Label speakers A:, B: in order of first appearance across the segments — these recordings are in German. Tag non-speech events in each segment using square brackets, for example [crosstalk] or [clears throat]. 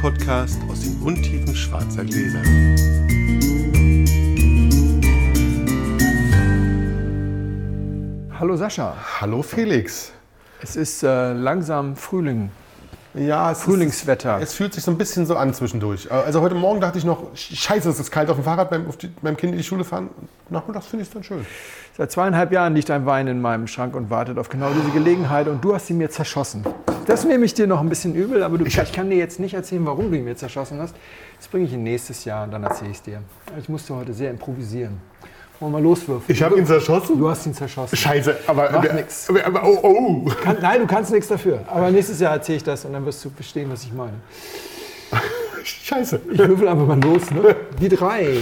A: Podcast aus den Untiefen schwarzer Gläser.
B: Hallo Sascha.
A: Hallo Felix.
B: Es ist äh, langsam Frühling.
A: Ja, es
B: Frühlingswetter.
A: Ist, es fühlt sich so ein bisschen so an zwischendurch. Also heute Morgen dachte ich noch, scheiße, es ist kalt auf dem Fahrrad beim, die, beim Kind in die Schule fahren. Nachmittags finde ich es dann schön.
B: Seit zweieinhalb Jahren liegt ein Wein in meinem Schrank und wartet auf genau diese Gelegenheit und du hast sie mir zerschossen. Das nehme ich dir noch ein bisschen übel, aber du, ich, ich kann dir jetzt nicht erzählen, warum du ihn mir zerschossen hast. Das bringe ich ihn nächstes Jahr und dann erzähle ich es dir. Ich musste heute sehr improvisieren. Wollen wir loswürfeln?
A: Ich habe ihn zerschossen?
B: Du hast ihn zerschossen.
A: Scheiße, aber.
B: Macht nix.
A: Aber, aber, oh, oh.
B: Kann, nein, du kannst nichts dafür. Aber nächstes Jahr erzähle ich das und dann wirst du verstehen, was ich meine. [laughs]
A: Scheiße.
B: Ich würfel einfach mal los, ne? Die drei.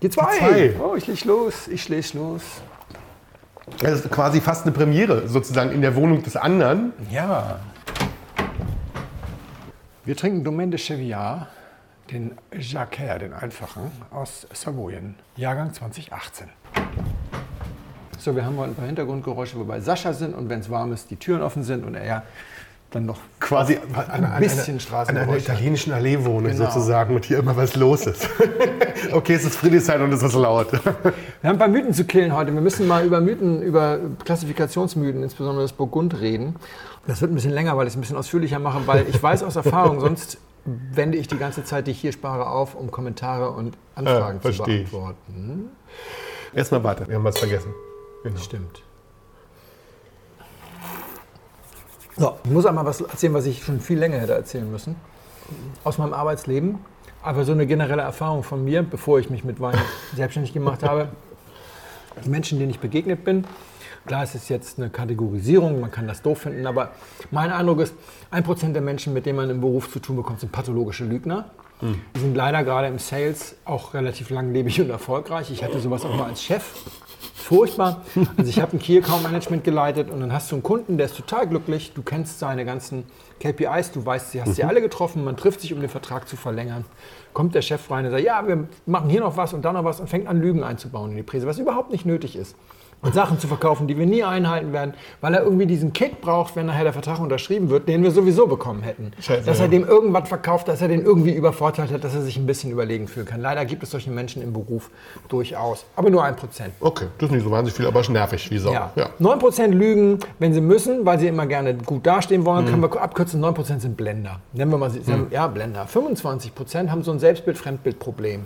B: Die zwei.
A: Die zwei.
B: Oh, ich leg los. Ich leg los.
A: Das ist quasi fast eine Premiere, sozusagen in der Wohnung des anderen.
B: Ja. Wir trinken Domaine de Cheviard, den Jacquer, den einfachen, aus Savoyen, Jahrgang 2018. So, wir haben mal ein paar Hintergrundgeräusche, wo wir bei Sascha sind und wenn es warm ist, die Türen offen sind und er dann noch
A: Quasi
B: ein
A: an,
B: bisschen
A: an,
B: Straßen.
A: an einer italienischen Allee wohnen,
B: Genau.
A: sozusagen, und hier immer was los ist. [laughs] okay, es ist Friedrichshain und es ist laut. [laughs]
B: Wir haben ein paar Mythen zu killen heute. Wir müssen mal über Mythen, über Klassifikationsmythen, insbesondere das Burgund, reden. Das wird ein bisschen länger, weil ich es ein bisschen ausführlicher mache, weil ich weiß aus Erfahrung, [laughs] sonst wende ich die ganze Zeit, die ich hier spare, auf, um Kommentare und Anfragen
A: Ja,
B: zu
A: verstehe ich.
B: beantworten.
A: Erstmal warte, wir haben was vergessen. Genau.
B: Stimmt. So, ich muss einmal was erzählen, was ich schon viel länger hätte erzählen müssen. Aus meinem Arbeitsleben. Aber so eine generelle Erfahrung von mir, bevor ich mich mit Wein [laughs] selbstständig gemacht habe. Die Menschen, denen ich begegnet bin, klar, es ist jetzt eine Kategorisierung, man kann das doof finden, aber mein Eindruck ist, ein Prozent der Menschen, mit denen man im Beruf zu tun bekommt, sind pathologische Lügner. Die sind leider gerade im Sales auch relativ langlebig und erfolgreich. Ich hatte sowas auch mal als Chef. Furchtbar. Also ich habe ein Key Account Management geleitet und dann hast du einen Kunden, der ist total glücklich. Du kennst seine ganzen KPIs, du weißt, sie hast sie alle getroffen. Man trifft sich, um den Vertrag zu verlängern. Kommt der Chef rein und sagt, ja, wir machen hier noch was und da noch was und fängt an, Lügen einzubauen in die Präse, was überhaupt nicht nötig ist. Und Sachen zu verkaufen, die wir nie einhalten werden, weil er irgendwie diesen Kick braucht, wenn nachher der Vertrag unterschrieben wird, den wir sowieso bekommen hätten.
A: Scheiße,
B: dass er dem irgendwas verkauft, dass er den irgendwie übervorteilt hat, dass er sich ein bisschen überlegen fühlen kann. Leider gibt es solche Menschen im Beruf durchaus. Aber nur ein Prozent.
A: Okay, das ist nicht so wahnsinnig viel, aber ist nervig wie Sau.
B: Ja.
A: Ja.
B: 9% lügen, wenn sie müssen, weil sie immer gerne gut dastehen
A: Mhm.
B: wollen, können wir abkürzen, 9% sind Blender. Nennen wir mal, sie,
A: Mhm.
B: ja, Blender. 25% haben so ein Selbstbild-Fremdbild-Problem.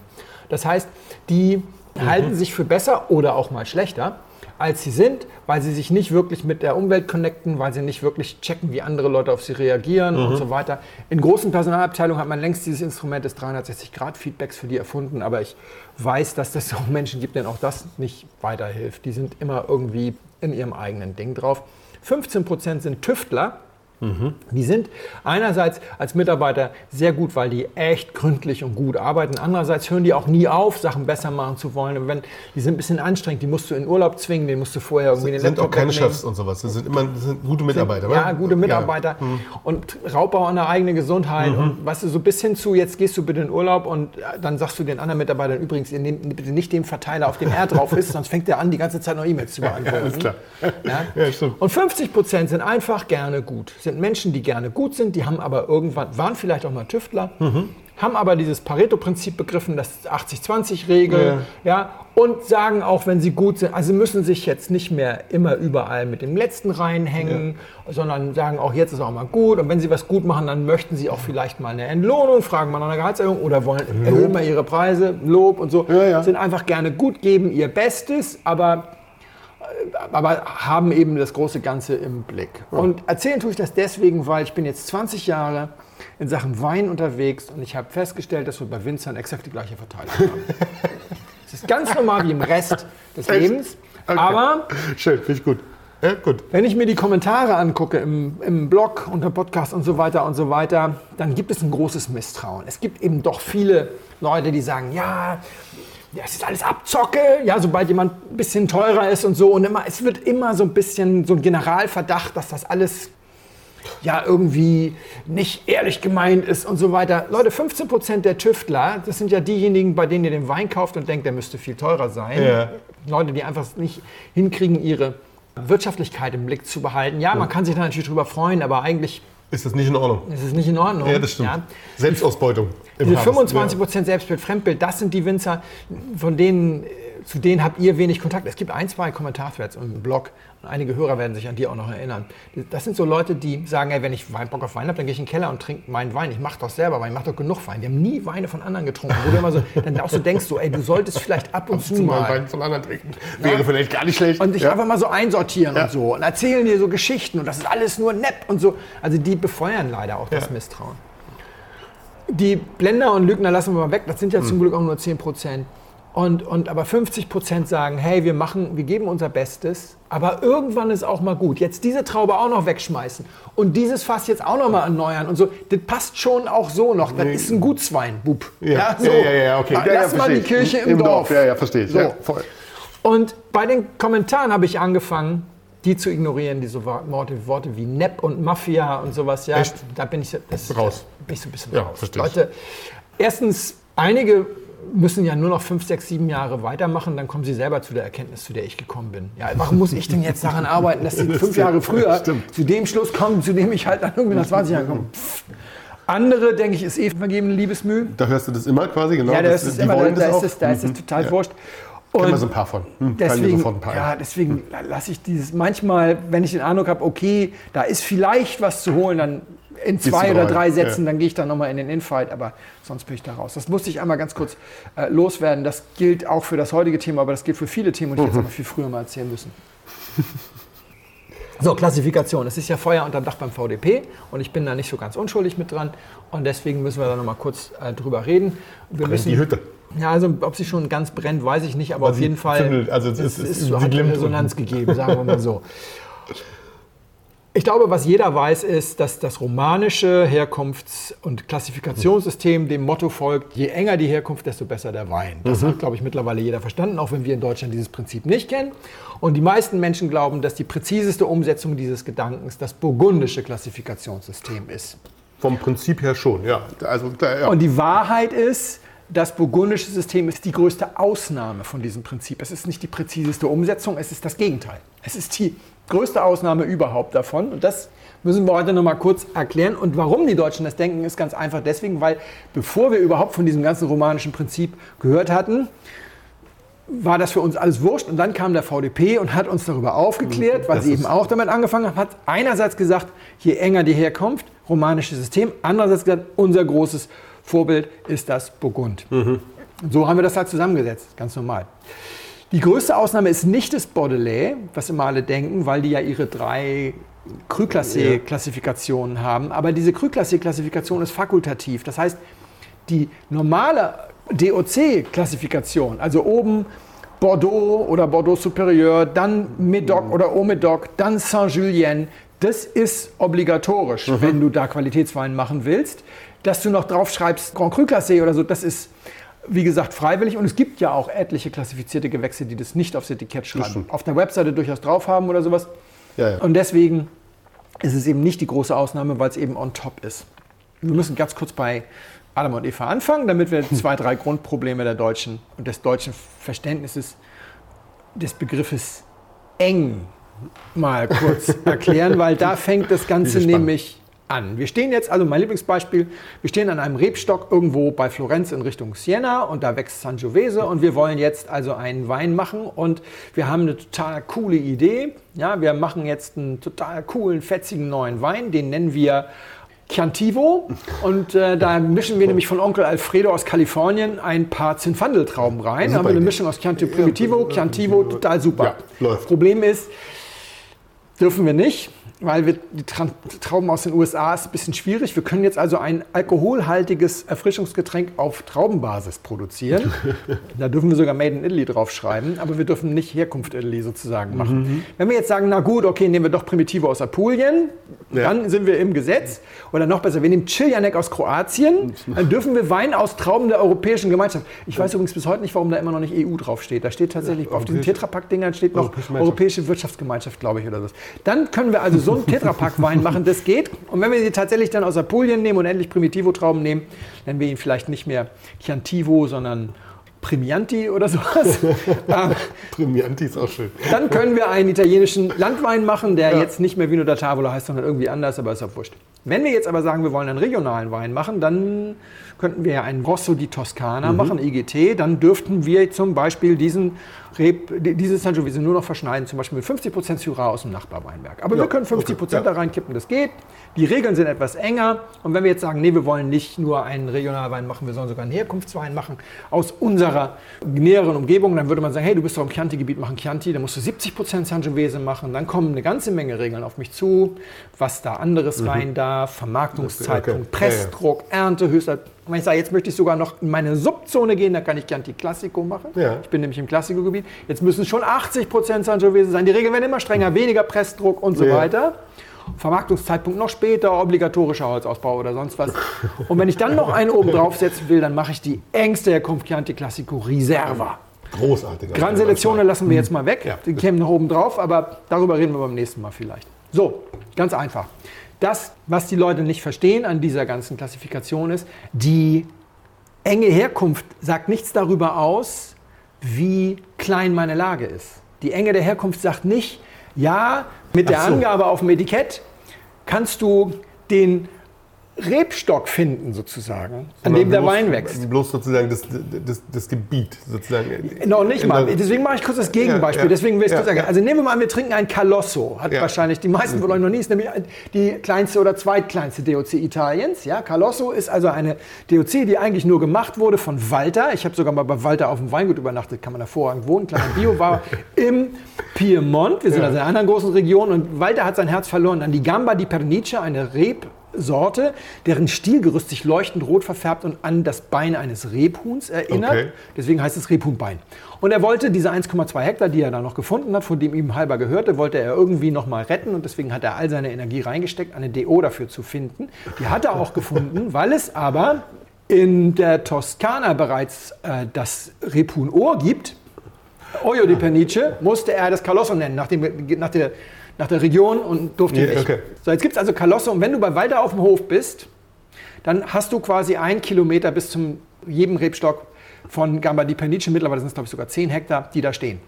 B: Das heißt, die
A: Mhm.
B: halten sich für besser oder auch mal schlechter, als sie sind, weil sie sich nicht wirklich mit der Umwelt connecten, weil sie nicht wirklich checken, wie andere Leute auf sie reagieren und
A: Mhm.
B: so weiter. In großen Personalabteilungen hat man längst dieses Instrument des 360-Grad-Feedbacks für die erfunden, aber ich weiß, dass es auch [laughs] Menschen gibt, denen auch das nicht weiterhilft. Die sind immer irgendwie in ihrem eigenen Ding drauf. 15% sind Tüftler. Die sind einerseits als Mitarbeiter sehr gut, weil die echt gründlich und gut arbeiten. Andererseits hören die auch nie auf, Sachen besser machen zu wollen. Und wenn, die sind ein bisschen anstrengend, die musst du in Urlaub zwingen, den musst du vorher irgendwie den
A: Sind auch
B: Laptop
A: keine
B: wegnehmen.
A: Chefs und sowas. Das sind immer das sind gute Mitarbeiter,
B: Ja,
A: oder?
B: gute Mitarbeiter. Und Raubbau an der eigenen Gesundheit. Und weißt du, so bis hin zu, jetzt gehst du bitte in Urlaub und äh, dann sagst du den anderen Mitarbeitern übrigens, ihr nehmt bitte nicht den Verteiler, auf dem er drauf ist, sonst fängt er an, die ganze Zeit noch E-Mails zu [laughs] beantworten. Ja?
A: Ja.
B: Und 50 Prozent sind einfach gerne gut. Sind Menschen, die gerne gut sind, die haben aber irgendwann, waren vielleicht auch mal Tüftler, haben aber dieses Pareto-Prinzip begriffen, das 80-20-Regel, ja. und sagen auch, wenn sie gut sind, also müssen sich jetzt nicht mehr immer überall mit dem Letzten reinhängen, sondern sagen auch, jetzt ist auch mal gut. Und wenn sie was gut machen, dann möchten sie auch vielleicht mal eine Entlohnung, fragen mal nach einer Gehaltserhöhung oder wollen erhöhen mal ihre Preise, Lob und so.
A: Ja, ja.
B: Sind einfach gerne gut, geben ihr Bestes, aber aber haben eben das große Ganze im Blick. Und erzählen tue ich das deswegen, weil ich bin jetzt 20 Jahre in Sachen Wein unterwegs und ich habe festgestellt, dass wir bei Winzern exakt die gleiche Verteilung haben. [laughs] Es ist ganz normal wie im Rest des
A: Echt?
B: Lebens,
A: Okay.
B: aber
A: Schön, finde ich gut. Ja, gut.
B: wenn ich mir die Kommentare angucke im, im Blog, unter Podcast und so weiter und so weiter, dann gibt es ein großes Misstrauen. Es gibt eben doch viele Leute, die sagen, ja, das ist alles Abzocke, ja, sobald jemand ein bisschen teurer ist und so. Und immer, es wird immer so ein bisschen so ein Generalverdacht, dass das alles ja irgendwie nicht ehrlich gemeint ist und so weiter. Leute, 15% der Tüftler, das sind ja diejenigen, bei denen ihr den Wein kauft und denkt, der müsste viel teurer sein.
A: Ja.
B: Leute, die einfach nicht hinkriegen, ihre Wirtschaftlichkeit im Blick zu behalten. Ja, man kann sich da natürlich drüber freuen, aber eigentlich
A: Ist das nicht in Ordnung?
B: Das ist nicht in Ordnung.
A: Ja, das stimmt. Selbstausbeutung. im
B: Diese
A: Harvest,
B: 25% Selbstbild, Fremdbild, das sind die Winzer, von denen, äh, zu denen habt ihr wenig Kontakt. Es gibt ein, zwei Kommentarthreads im Blog und einige Hörer werden sich an die auch noch erinnern. Das sind so Leute, die sagen, ey, wenn ich Bock auf Wein habe, dann gehe ich in den Keller und trinke meinen Wein. Ich mache doch selber Wein, ich mache doch genug Wein. Die haben nie Weine von anderen getrunken. Wo du immer so, [laughs] dann auch so denkst, so, ey, du solltest vielleicht ab und zu
A: Zumal
B: mal
A: Wein von anderen trinken. Wäre vielleicht gar nicht schlecht.
B: und sich
A: ja.
B: einfach mal so einsortieren
A: Ja.
B: und so und erzählen dir so Geschichten und das ist alles nur nett und so. Also die befeuern leider auch das. Misstrauen. Die Blender und Lügner lassen wir mal weg, das sind ja
A: Hm.
B: zum Glück auch nur 10 Prozent. Und, und aber 50 Prozent sagen, hey, wir machen, wir geben unser Bestes, aber irgendwann ist auch mal gut. Jetzt diese Traube auch noch wegschmeißen und dieses Fass jetzt auch noch mal erneuern und so. Das passt schon auch so noch. Das
A: Nee.
B: ist ein Gutswein, Bub.
A: ja.
B: so.
A: ja, ja, ja, okay.
B: Lass
A: Ja, ja,
B: mal die. Kirche im, Dorf.
A: Ja, ja, verstehe ich.
B: So.
A: Ja, voll.
B: Und bei den Kommentaren habe ich angefangen, die zu ignorieren, diese Worte, Worte wie Nepp und Mafia und sowas. Ja,
A: Echt?
B: Da bin ich, das,
A: Raus.
B: Da bin ich so ein bisschen
A: Ja,
B: raus.
A: verstehe ich.
B: Leute, erstens, einige müssen ja nur noch fünf, sechs, sieben Jahre weitermachen, dann kommen sie selber zu der Erkenntnis, zu der ich gekommen bin. Ja, warum muss ich denn jetzt daran arbeiten, dass sie [laughs] fünf Jahre früher
A: Stimmt.
B: zu dem Schluss kommen, zu dem ich halt dann irgendwie nach 20 Jahren komme? Pff. Andere, denke ich, ist eh vergebene Liebesmüh.
A: Da hörst du das immer quasi, genau.
B: Ja, da ist es
A: die
B: immer, da, da,
A: das
B: ist es, da ist es total
A: Ja.
B: wurscht.
A: Kennen wir
B: Und
A: so ein paar von. Hm,
B: Deswegen,
A: sofort ein paar
B: ja, deswegen lasse ich dieses manchmal, wenn ich den Eindruck habe, okay, da ist vielleicht was zu holen, dann in zwei oder
A: rein,
B: drei Sätzen,
A: ja.
B: dann gehe ich dann nochmal in den Infight, aber sonst bin ich da raus. Das musste ich einmal ganz kurz äh, loswerden. Das gilt auch für das heutige Thema, aber das gilt für viele Themen und ich hätte es aber viel früher mal erzählen müssen. [laughs] So, Klassifikation. Es ist ja Feuer unterm Dach beim VDP und ich bin da nicht so ganz unschuldig mit dran und deswegen müssen wir da nochmal kurz äh, drüber reden. Wir
A: Brennt
B: müssen,
A: die Hütte.
B: ja, also ob sie schon ganz brennt, weiß ich nicht, aber
A: Aber
B: auf jeden Fall
A: zündelt, also es ist- es-
B: ist,
A: sie
B: hat Resonanz gegeben, sagen wir mal so. [laughs] Ich glaube, was jeder weiß, ist, dass das romanische Herkunfts- und Klassifikationssystem dem Motto folgt, je enger die Herkunft, desto besser der Wein. Das hat, glaube ich, mittlerweile jeder verstanden, auch wenn wir in Deutschland dieses Prinzip nicht kennen. Und die meisten Menschen glauben, dass die präziseste Umsetzung dieses Gedankens das burgundische Klassifikationssystem ist.
A: Vom Prinzip her schon, ja. Also, da, ja.
B: Und die Wahrheit ist, das burgundische System ist die größte Ausnahme von diesem Prinzip. Es ist nicht die präziseste Umsetzung, es ist das Gegenteil. Es ist die größte Ausnahme überhaupt davon. Und das müssen wir heute noch mal kurz erklären. Und warum die Deutschen das denken, ist ganz einfach deswegen, weil bevor wir überhaupt von diesem ganzen romanischen Prinzip gehört hatten, war das für uns alles wurscht. Und dann kam der VDP und hat uns darüber aufgeklärt, weil
A: Das
B: sie eben auch damit angefangen haben, hat einerseits gesagt, je enger die Herkunft, romanisches System, andererseits gesagt, unser großes Vorbild ist das Burgund. Und so haben wir das halt zusammengesetzt, ganz normal. Die größte Ausnahme ist nicht das Bordelais, was immer alle denken, weil die ja ihre drei Cru-Classé-Klassifikationen haben. Aber diese Cru-Classé-Klassifikation ist fakultativ. Das heißt, die normale DOC-Klassifikation, also oben Bordeaux oder Bordeaux Supérieur, dann Médoc oder Haut-Médoc, dann Saint-Julien, das ist obligatorisch, wenn du da Qualitätswein machen willst. Dass du noch draufschreibst Grand Cru Classé oder so, das ist, wie gesagt, freiwillig. Und es gibt ja auch etliche klassifizierte Gewächse, die das nicht aufs Etikett schreiben. Auf der Webseite durchaus drauf haben oder sowas.
A: Ja, ja.
B: Und deswegen ist es eben nicht die große Ausnahme, weil es eben on top ist. Wir müssen ganz kurz bei Adam und Eva anfangen, damit wir [laughs] zwei, drei Grundprobleme der deutschen und des deutschen Verständnisses des Begriffes eng mal kurz [laughs] erklären, weil da fängt das Ganze nämlich an. Wir stehen jetzt, also mein Lieblingsbeispiel, wir stehen an einem Rebstock irgendwo bei Florenz in Richtung Siena und da wächst Sangiovese und wir wollen jetzt also einen Wein machen und wir haben eine total coole Idee. Ja, wir machen jetzt einen total coolen, fetzigen neuen Wein, den nennen wir Chiantivo und äh, da mischen wir nämlich von Onkel Alfredo aus Kalifornien ein paar Zinfandeltrauben rein. Da haben wir eine. Mischung aus Chianti Primitivo, Chiantivo, total super.
A: Ja, läuft.
B: Problem ist, dürfen wir nicht, weil wir die Tra Trauben aus den USA ist ein bisschen schwierig. Wir können jetzt also ein alkoholhaltiges Erfrischungsgetränk auf Traubenbasis produzieren. [laughs] da dürfen wir sogar Made in Italy draufschreiben, aber wir dürfen nicht Herkunft Italy sozusagen machen. Wenn wir jetzt sagen, na gut, okay, nehmen wir doch Primitivo aus Apulien,
A: Ja.
B: dann sind wir im Gesetz. Oder noch besser, wir nehmen Chiljanek aus Kroatien, dann dürfen wir Wein aus Trauben der Europäischen Gemeinschaft. Ich weiß übrigens bis heute nicht, warum da immer noch nicht EU draufsteht. Da steht tatsächlich auf diesen Tetrapack-Dingern steht noch
A: Europäische.
B: Europäische Wirtschaftsgemeinschaft, glaube ich, oder so. Dann können wir also so einen [laughs] Tetrapack-Wein machen, das geht. Und wenn wir sie tatsächlich dann aus Apulien nehmen und endlich Primitivo-Trauben nehmen, nennen wir ihn vielleicht nicht mehr Chiantivo, sondern Primianti oder sowas. [laughs] ähm,
A: Primianti ist auch schön.
B: dann können wir einen italienischen Landwein machen, der
A: Ja.
B: jetzt nicht mehr Vino da Tavola heißt, sondern irgendwie anders, aber ist auch wurscht. Wenn wir jetzt aber sagen, wir wollen einen regionalen Wein machen, dann könnten wir ja einen Rosso di Toscana machen, IGT. Dann dürften wir zum Beispiel diesen Reb, die- dieses Sangiovese nur noch verschneiden, zum Beispiel mit 50% Syrah aus dem Nachbarweinberg. Aber
A: Ja,
B: wir können 50%
A: okay, ja.
B: da reinkippen, das geht. Die Regeln sind etwas enger. Und wenn wir jetzt sagen, nee, wir wollen nicht nur einen Regionalwein machen, wir sollen sogar einen Herkunftswein machen aus unserer näheren Umgebung, dann würde man sagen, hey, du bist doch im Chianti-Gebiet, mach einen Chianti, dann musst du 70% Sangiovese machen. Dann kommen eine ganze Menge Regeln auf mich zu, was da anderes rein darf, Vermarktungszeitpunkt,
A: Okay, ja, ja.
B: Pressdruck, Erntehöchster. Und wenn ich sage, jetzt möchte ich sogar noch in meine Subzone gehen, dann kann ich Chianti Classico machen.
A: Ja.
B: Ich bin nämlich im Classico-Gebiet. Jetzt müssen es schon 80% Sangiovese sein. Die Regeln werden immer strenger, weniger Pressdruck und so
A: Ja.
B: weiter. Vermarktungszeitpunkt noch später, obligatorischer Holzausbau oder sonst was. Und wenn ich dann noch einen oben draufsetzen will, dann mache ich die engste Herkunft Chianti Classico Reserva.
A: Großartig.
B: Gran Selektionen lassen wir jetzt mal weg.
A: Ja.
B: Die kämen noch oben drauf, aber darüber reden wir beim nächsten Mal vielleicht. So, ganz einfach. Das, was die Leute nicht verstehen an dieser ganzen Klassifikation ist, die enge Herkunft sagt nichts darüber aus, wie klein meine Lage ist. Die Enge der Herkunft sagt nicht, ja, mit der
A: so.
B: Angabe auf dem Etikett kannst du den Rebstock finden, sozusagen, an dem der
A: bloß,
B: Wein wächst.
A: Bloß sozusagen das, das, das Gebiet. Sozusagen.
B: Noch nicht mal. Deswegen mache ich kurz das Gegenbeispiel.
A: Ja, ja.
B: Deswegen will ich
A: Ja,
B: kurz sagen. Also nehmen wir mal an, wir trinken ein Calosso. Hat wahrscheinlich die meisten von euch noch nie. Ist nämlich die kleinste oder zweitkleinste DOC Italiens. Ja, Calosso ist also eine DOC, die eigentlich nur gemacht wurde von Walter. Ich habe sogar mal bei Walter auf dem Weingut übernachtet. Kann man hervorragend wohnen. Kleiner Bio war [laughs] im Piemont. Wir sind also in einer anderen großen Region. Und Walter hat sein Herz verloren an die Gamba di Pernice, eine Rebsorte, deren Stielgerüst sich leuchtend rot verfärbt und an das Bein eines Rebhuhns erinnert.
A: Okay.
B: Deswegen heißt es Rebhuhnbein. Und er wollte diese 1,2 Hektar, die er da noch gefunden hat, von dem ihm halber gehörte, wollte er irgendwie noch mal retten. Und deswegen hat er all seine Energie reingesteckt, eine DO dafür zu finden. Die hat er auch gefunden, [laughs] weil es aber in der Toskana bereits äh, das Rebhuhn-Ohr gibt. Oio di Pernice musste er das Calosso nennen, nach, dem, nach, der, nach der Region und durfte
A: Ja,
B: nicht.
A: okay.
B: So, jetzt gibt es also Calosso. Und wenn du bei Walter auf dem Hof bist, dann hast du quasi einen Kilometer bis zum jedem Rebstock von Gamba di Pernice. Mittlerweile sind es, glaube ich, sogar 10 Hektar, die da stehen.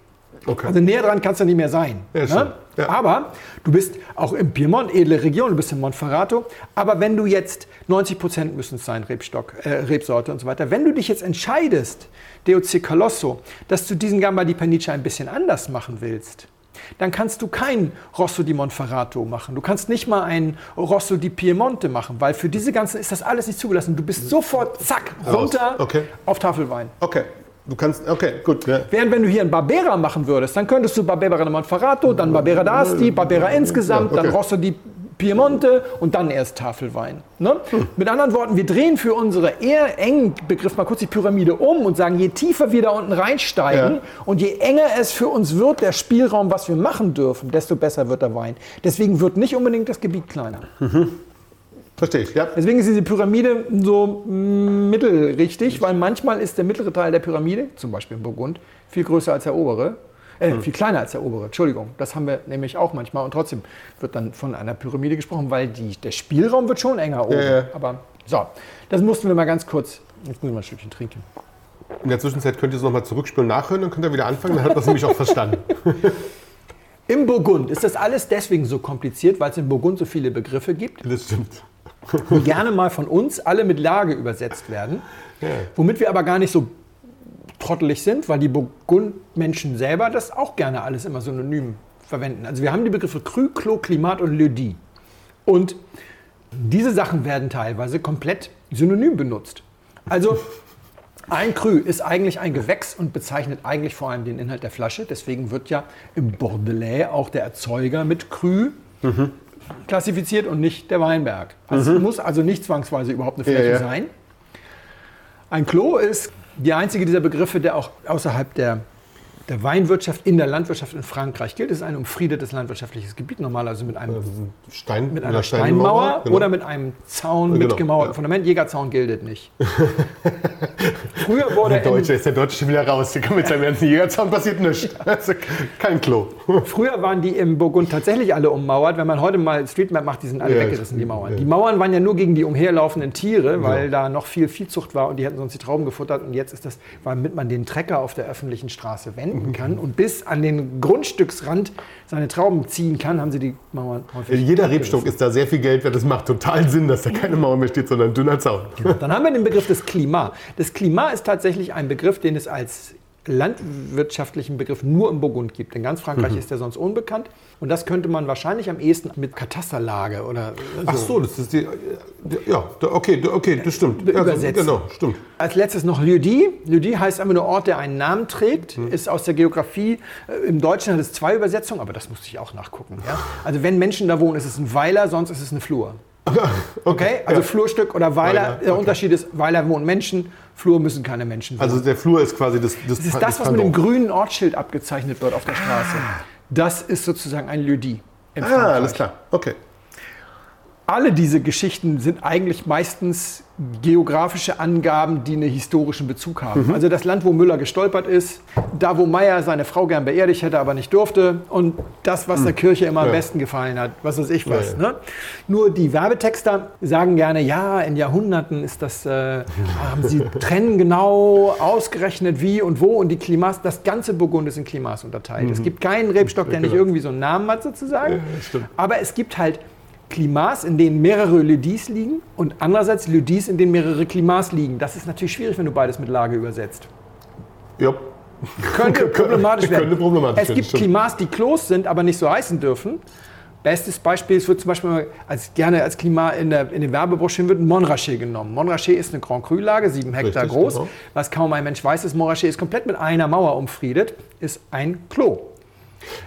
A: Okay.
B: Also näher dran kannst du nicht mehr sein.
A: Ja,
B: ne?
A: Ja.
B: Aber du bist auch im Piemont, edle Region, du bist in Monferrato. Aber wenn du jetzt 90 Prozent müssen es sein, Rebstock, äh, Rebsorte und so weiter. Wenn du dich jetzt entscheidest, DOC Colosso, dass du diesen Gamba di Pernice ein bisschen anders machen willst, dann kannst du kein Rosso di Monferrato machen. Du kannst nicht mal ein Rosso di Piemonte machen, weil für diese ganzen ist das alles nicht zugelassen. Du bist sofort, zack, runter
A: Okay.
B: auf Tafelwein.
A: Okay. Du kannst. Okay, gut. Ja.
B: Während wenn du hier ein Barbera machen würdest, dann könntest du Barbera de Monferrato, dann Barbera d'Asti, Barbera insgesamt,
A: Ja, okay.
B: dann Rosso di Piemonte und dann erst Tafelwein. Ne? Mit anderen Worten, wir drehen für unsere eher engen Begriff mal kurz die Pyramide um und sagen, je tiefer wir da unten reinsteigen
A: Ja.
B: und je enger es für uns wird, der Spielraum, was wir machen dürfen, desto besser wird der Wein. Deswegen wird nicht unbedingt das Gebiet kleiner.
A: Verstehe ich. Ja.
B: Deswegen ist diese Pyramide so mm, mittelrichtig, weil manchmal ist der mittlere Teil der Pyramide, zum Beispiel in Burgund, viel größer als der obere. Äh,
A: Hm.
B: viel kleiner als der obere, Entschuldigung. Das haben wir nämlich auch manchmal und trotzdem wird dann von einer Pyramide gesprochen, weil die, der Spielraum wird schon enger oben.
A: ja.
B: Aber so, das mussten wir mal ganz kurz. Jetzt muss ich mal ein Stückchen trinken.
A: In der Zwischenzeit könnt ihr es nochmal zurückspülen, nachhören, dann könnt ihr wieder anfangen. Dann ihr das nämlich auch verstanden. [laughs]
B: Im Burgund ist das alles deswegen so kompliziert, weil es in Burgund so viele Begriffe gibt.
A: Das stimmt.
B: die gerne mal von uns alle mit Lage übersetzt werden, womit wir aber gar nicht so trottelig sind, weil die Burgund-Menschen selber das auch gerne alles immer synonym verwenden. Also wir haben die Begriffe Cru, Clos, Klimat und Lydie. Und diese Sachen werden teilweise komplett synonym benutzt. Also ein Cru ist eigentlich ein Gewächs und bezeichnet eigentlich vor allem den Inhalt der Flasche. Deswegen wird ja im Bordelais auch der Erzeuger mit Cru klassifiziert und nicht der Weinberg. Also Es muss also nicht zwangsweise überhaupt eine Fläche
A: Ja, ja.
B: sein. Ein Klo ist die einzige dieser Begriffe, der auch außerhalb der, der Weinwirtschaft in der Landwirtschaft in Frankreich gilt. Es ist ein umfriedetes landwirtschaftliches Gebiet, normalerweise mit, einem,
A: Stein,
B: mit einer Steinmauer
A: genau.
B: oder mit einem Zaun mit
A: Genau,
B: gemauertem
A: ja.
B: Fundament. Jägerzaun gilt nicht. [laughs] Früher wurde
A: Der
B: in-
A: Deutsche ist der Deutsche schon wieder raus. Der mit seinem ganzen Jägerzaun passiert nichts. Also kein Klo.
B: Früher waren die im Burgund tatsächlich alle ummauert. Wenn man heute mal Streetmap macht, die sind alle
A: Ja,
B: weggerissen, die Mauern.
A: ja.
B: Die Mauern waren ja nur gegen die umherlaufenden Tiere, weil da noch viel Viehzucht war und die hätten sonst die Trauben gefuttert. Und jetzt ist das, damit man den Trecker auf der öffentlichen Straße wenden ernten kann und bis an den Grundstücksrand seine Trauben ziehen kann, haben sie die Mauern häufig.
A: Jeder Rebstock ist da sehr viel Geld wert. Es macht total Sinn, dass da keine Mauer mehr steht, sondern ein dünner Zaun.
B: Dann haben wir den Begriff des Klima. Das Klima ist tatsächlich ein Begriff, den es als landwirtschaftlichen Begriff nur im Burgund gibt. In ganz Frankreich ist der sonst unbekannt. Und das könnte man wahrscheinlich am ehesten mit Katasterlage oder so.
A: Ach so, das ist die. Ja, okay, okay, das stimmt.
B: Übersetzen.
A: genau, stimmt.
B: Als letztes noch Lüdi. Lüdi heißt einfach nur Ort, der einen Namen trägt, ist aus der Geografie. Äh, Im Deutschen hat es zwei Übersetzungen, aber das musste ich auch nachgucken. Ja? Also wenn Menschen da wohnen, ist es ein Weiler, sonst ist es eine Flur. [laughs] Okay, also
A: ja.
B: Flurstück oder Weiler.
A: Weiler,
B: Der
A: okay.
B: Unterschied ist, Weiler wohnen Menschen, Flur müssen keine Menschen wohnen.
A: Also der Flur ist quasi das. Das,
B: das ist das, was mit dem grünen Ortsschild abgezeichnet wird auf der Straße. Das ist sozusagen ein Lüdi. in
A: Ah, alles klar. Okay.
B: Alle diese Geschichten sind eigentlich meistens geografische Angaben, die einen historischen Bezug haben.
A: Mhm.
B: Also das Land, wo Müller gestolpert ist, da, wo Meyer seine Frau gern beerdigt hätte, aber nicht durfte und das, was der Kirche immer am
A: Mhm. Ja.
B: besten gefallen hat, was weiß ich was.
A: Ja, ja.
B: Ne? Nur die Werbetexter sagen gerne, ja, in Jahrhunderten ist das, äh, [laughs] haben sie trennen genau ausgerechnet wie und wo und die Klimas, das ganze Burgund ist in Klimas unterteilt. Es gibt keinen Rebstock, der nicht
A: genau.
B: irgendwie so einen Namen hat sozusagen, aber es gibt halt Klimas, in denen mehrere Lydis liegen und andererseits Lydis, in denen mehrere Klimas liegen. Das ist natürlich schwierig, wenn du beides mit Lage übersetzt.
A: Ja.
B: Könnte [laughs] problematisch werden.
A: Könnte problematisch
B: es
A: werden,
B: gibt
A: stimmt.
B: Klimas, die Klos sind, aber nicht so heißen dürfen. Bestes Beispiel, es wird zum Beispiel als, gerne als Klima in, der, in den Werbebroschüren wird Montrachet genommen. Montrachet ist eine Grand Cru-Lage, sieben Hektar
A: Richtig,
B: groß.
A: genau.
B: Was kaum ein Mensch weiß, ist, Montrachet ist komplett mit einer Mauer umfriedet, ist ein Klo.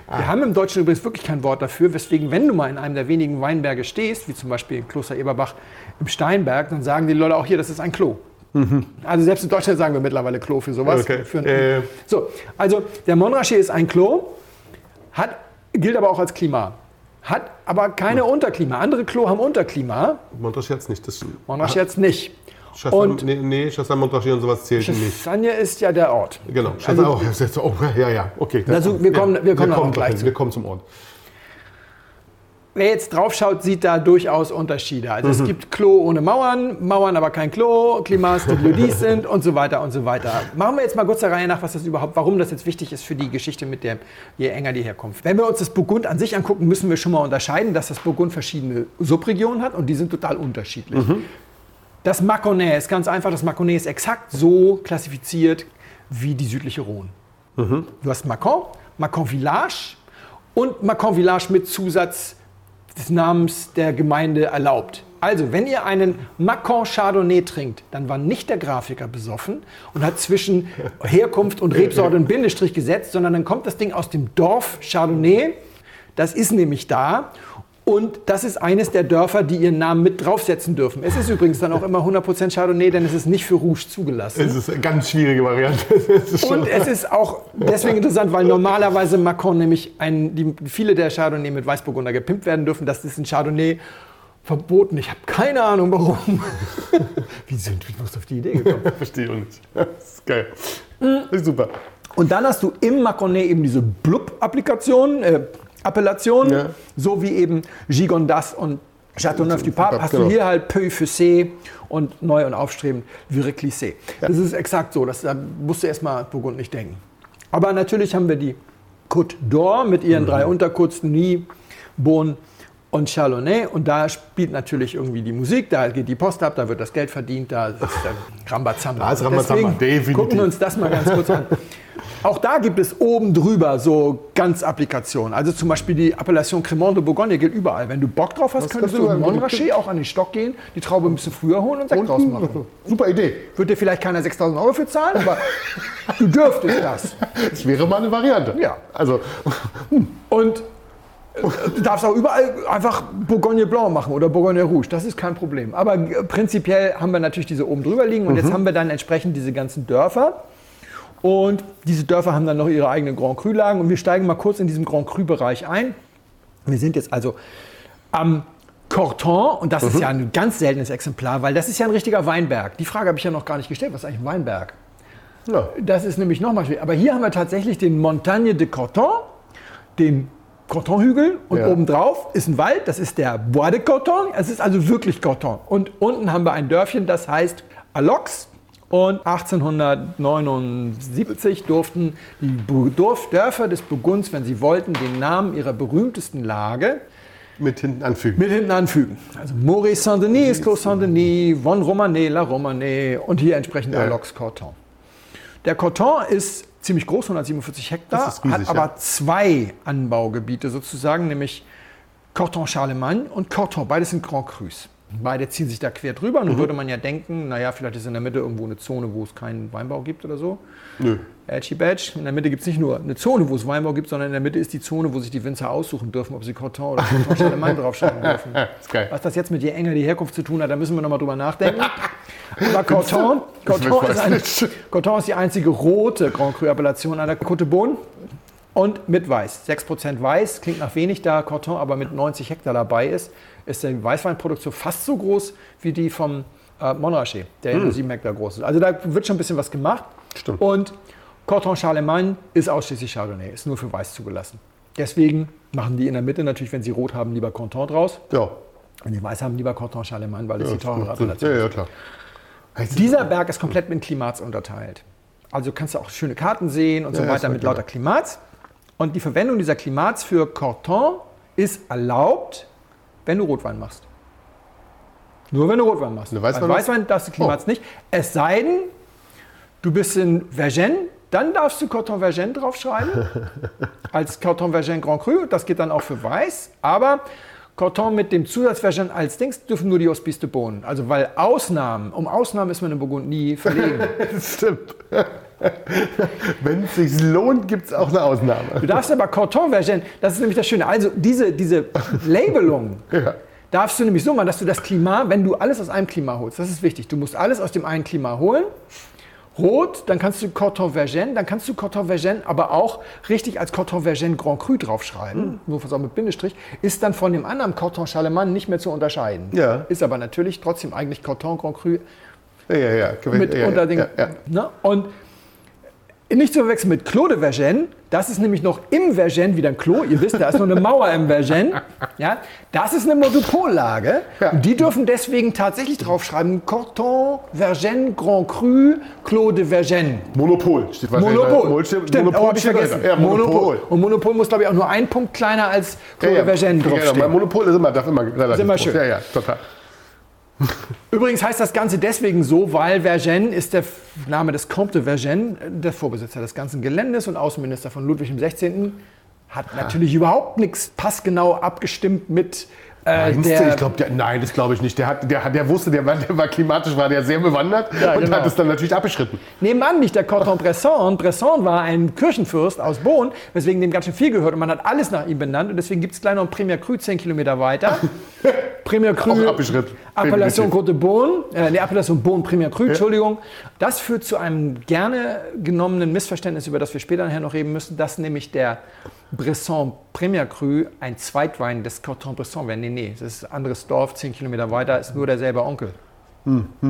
A: Ah.
B: Wir haben im Deutschen übrigens wirklich kein Wort dafür, weswegen, wenn du mal in einem der wenigen Weinberge stehst, wie zum Beispiel in Kloster Eberbach im Steinberg, dann sagen die Leute auch hier, das ist ein Klo. Also selbst in Deutschland sagen wir mittlerweile Klo für sowas.
A: Mhm. Okay.
B: Für
A: Äh.
B: So, also der Montrachet ist ein Klo, hat, gilt aber auch als Klima. Hat aber keine Unterklima. Andere Klo haben Unterklima,
A: Montrachet nicht. Das
B: Montrachet jetzt nicht.
A: Chassagne,
B: Und
A: nee, nee, Chassagne Montrachet und sowas zählt nicht.
B: Chassagne ist ja der Ort.
A: Genau.
B: Also-
A: Chassagne, das [laughs] ist jetzt, oh, ja, ja, okay.
B: Also, wir kommen- wir kommen noch gleich
A: dahin.
B: zu.
A: Wir kommen zum Ort.
B: Wer jetzt drauf schaut, sieht da durchaus Unterschiede. Also
A: Mhm.
B: es gibt Klo ohne Mauern, Mauern aber kein Klo, Klimas, die Lodis [laughs] sind und so weiter und so weiter. Machen wir jetzt mal kurz der Reihe nach, was das überhaupt, warum das jetzt wichtig ist für die Geschichte mit der, je enger die Herkunft. Wenn wir uns das Burgund an sich angucken, müssen wir schon mal unterscheiden, dass das Burgund verschiedene Subregionen hat und die sind total unterschiedlich. Das Mâconnais ist ganz einfach, das Mâconnais ist exakt so klassifiziert wie die südliche Rhone. Du hast Macon, Macon Village und Macon Village mit Zusatz des Namens der Gemeinde erlaubt. Also, wenn ihr einen Macon Chardonnay trinkt, dann war nicht der Grafiker besoffen und hat zwischen Herkunft und Rebsorte einen Bindestrich gesetzt, sondern dann kommt das Ding aus dem Dorf Chardonnay. Das ist nämlich da. Und das ist eines der Dörfer, die ihren Namen mit draufsetzen dürfen. Es ist übrigens dann auch immer 100% Chardonnay, denn es ist nicht für Rouge zugelassen.
A: Es ist eine ganz schwierige Variante. [laughs]
B: Und es ist auch deswegen interessant, weil normalerweise Macron nämlich ein, die, viele der Chardonnay mit Weißburgunder gepimpt werden dürfen. Das ist ein Chardonnay verboten. Ich habe keine Ahnung warum. [laughs] Wie sind wir auf die Idee gekommen? [laughs]
A: Verstehe ich auch nicht. Das ist geil. Das ist super.
B: Und dann hast du im Macronais eben diese Blub-Applikation, äh, Appellation,
A: Ja.
B: so wie eben Gigondas und Châteauneuf-du-Pape, hast
A: Genau.
B: du hier halt Peu Fussé und neu und aufstrebend Vireclissé. Das ist exakt so, das, da musst du erstmal Burgund nicht denken. Aber natürlich haben wir die Côte d'Or mit ihren drei Unterkürzen, Nuit, Beaune und Chalonnais. Und da spielt natürlich irgendwie die Musik, da geht die Post ab, da wird das Geld verdient, da ist der Rambazamba.
A: Da ist Rambazamba, definitiv.
B: Gucken wir uns das mal ganz kurz an. [laughs] Auch da gibt es oben drüber so ganz Applikationen. Also zum Beispiel die Appellation Cremant de Bourgogne gilt überall. Wenn du Bock drauf hast,
A: Was
B: könntest
A: kannst
B: du
A: sagen?
B: Montrachet auch an den Stock gehen, die Traube ein bisschen früher holen und Sekt draus machen. [laughs]
A: Super Idee.
B: Wird dir vielleicht keiner 6000 Euro für zahlen, aber du dürftest das.
A: Das wäre mal eine Variante.
B: Ja.
A: Also,
B: Und äh, du darfst auch überall einfach Bourgogne Blanc machen oder Bourgogne Rouge. Das ist kein Problem. Aber prinzipiell haben wir natürlich diese oben drüber liegen und jetzt haben wir dann entsprechend diese ganzen Dörfer. Und diese Dörfer haben dann noch ihre eigenen Grand Cru-Lagen. Und wir steigen mal kurz in diesem Grand Cru-Bereich ein. Wir sind jetzt also am Corton und das ist ja ein ganz seltenes Exemplar, weil das ist ja ein richtiger Weinberg. Die Frage habe ich ja noch gar nicht gestellt. Was ist eigentlich ein Weinberg?
A: ja.
B: Das ist nämlich nochmal schwierig. Aber hier haben wir tatsächlich den Montagne de Corton, den Cortonhügel und
A: Ja.
B: obendrauf ist ein Wald, das ist der Bois de Corton. Es ist also wirklich Corton. Und unten haben wir ein Dörfchen, das heißt Alox Und 1879 durften die Dörfer des Burgunds, wenn sie wollten, den Namen ihrer berühmtesten Lage
A: Mit hinten anfügen.
B: mit hinten anfügen. Also Maurice Saint-Denis, Clos Saint-Denis, Von Romanée, La Romanée und hier entsprechend
A: Ja.
B: Alox Corton. Der Corton ist ziemlich groß, 147 Hektar,
A: riesig,
B: hat aber
A: ja.
B: zwei Anbaugebiete sozusagen, nämlich Corton Charlemagne und Corton. Beides sind Grand Crus. Beide ziehen sich da quer drüber.
A: Mhm.
B: Nun würde man ja denken, naja, vielleicht ist in der Mitte irgendwo eine Zone, wo es keinen Weinbau gibt oder so.
A: Nö.
B: Edgy Badge. In der Mitte gibt es nicht nur eine Zone, wo es Weinbau gibt, sondern in der Mitte ist die Zone, wo sich die Winzer aussuchen dürfen, ob sie Corton oder Corton Charlemagne draufschreiben [laughs] dürfen.
A: geil.
B: Was das jetzt mit je enger die Herkunft zu tun hat, da müssen wir nochmal drüber nachdenken. [laughs] Aber Corton, Corton, ist eine. Corton ist die einzige rote Grand Cru-Appellation an der Côte de Beaune und mit Weiß. 6% Weiß, klingt nach wenig, da Corton aber mit 90 Hektar dabei ist, ist die Weißweinproduktion fast so groß wie die vom äh, Montrachet, der nur 7 Hektar groß ist. Also da wird schon ein bisschen was gemacht.
A: Stimmt.
B: Und Corton Charlemagne ist ausschließlich Chardonnay, ist nur für Weiß zugelassen. Deswegen machen die in der Mitte natürlich, wenn sie rot haben, lieber Corton draus.
A: Ja.
B: Wenn die Weiß haben, lieber Corton Charlemagne, weil es die
A: das
B: teurere. Appellation
A: Ja,
B: ist.
A: ja, klar. Also,
B: Dieser Berg ist komplett mit Klimats unterteilt. Also kannst du auch schöne Karten sehen und so
A: Ja, ja,
B: weiter mit lauter Klimats. Und die Verwendung dieser Klimats für Corton ist erlaubt, wenn du Rotwein machst. Nur wenn du Rotwein machst.
A: Weißwein
B: Bei? Weißwein darfst du Klimats nicht. Es sei denn, du bist in Vergennes, dann darfst du Corton Vergennes draufschreiben. [laughs] als Corton Vergennes Grand Cru. Das geht dann auch für Weiß. Aber Corton mit dem Zusatz Vergennes als Dings dürfen nur die Hospice de Beaune. Also weil Ausnahmen, um Ausnahmen ist man in Burgund nie verlegen. [laughs]
A: stimmt. Wenn es sich lohnt, gibt es auch eine Ausnahme.
B: Du darfst aber Corton Vergennes, das ist nämlich das Schöne. Also diese, diese Labelung [laughs]
A: Ja.
B: darfst du nämlich so machen, dass du das Klima, wenn du alles aus einem Klima holst, das ist wichtig. Du musst alles aus dem einen Klima holen. Rot, dann kannst du Corton Vergennes, dann kannst du Corton Vergennes aber auch richtig als Corton Vergennes Grand Cru draufschreiben, nur was auch mit Bindestrich, ist dann von dem anderen Corton Charlemagne nicht mehr zu unterscheiden.
A: Ja.
B: Ist aber natürlich trotzdem eigentlich Corton Grand Cru
A: Ja, ja, ja.
B: mit
A: ja,
B: unter den. Ne? Und nicht zu verwechseln mit Clos de Vergennes, das ist nämlich noch im Vergennes wieder ein Klo. Ihr wisst, da ist noch eine Mauer im Vergennes. Ja? Das ist eine Monopollage.
A: Ja.
B: Und die dürfen deswegen tatsächlich draufschreiben: Corton, Vergennes, Grand Cru, Clos de Vergennes.
A: Monopol steht wahrscheinlich
B: Monopol. Stimmt,
A: Monopol steht. Ja, Monopol.
B: Und Monopol muss, glaube ich, auch nur ein Punkt kleiner als Clos
A: Ja, ja.
B: de Vergennes
A: ja, ja,
B: draufstehen.
A: mein Monopol ist immer, darf immer relativ
B: immer schön.
A: Ja, ja, total. [laughs]
B: Übrigens heißt das Ganze deswegen so, weil Vergennes ist der Name des Comte de Vergennes, der Vorbesitzer des ganzen Geländes und Außenminister von Ludwig XVI. Hat natürlich überhaupt nichts passgenau abgestimmt mit äh,
A: du?
B: der.
A: ich glaub, der, nein, das glaube ich nicht. Der, hat, der, der wusste, der war, der war klimatisch, war der sehr bewandert
B: Ja,
A: und
B: genau.
A: hat es dann natürlich abgeschritten.
B: Nebenan nicht der Corton Bresson. Bresson war ein Kirchenfürst aus Beaune, weswegen dem ganz schön viel gehört und man hat alles nach ihm benannt und deswegen gibt es gleich noch ein Premier Cru 10 Kilometer weiter. [laughs] Premier Cru,
A: Auch abgeschritten.
B: Appellation. Côte de Beaune, äh, nee, Appellation Beaune Premier Cru, Entschuldigung. Das führt zu einem gerne genommenen Missverständnis, über das wir später nachher noch reden müssen, dass nämlich der Bresson Premier Cru ein Zweitwein des Corton Bresson wäre. Nee, nee, das ist ein anderes Dorf, 10 Kilometer weiter, ist nur derselbe Onkel.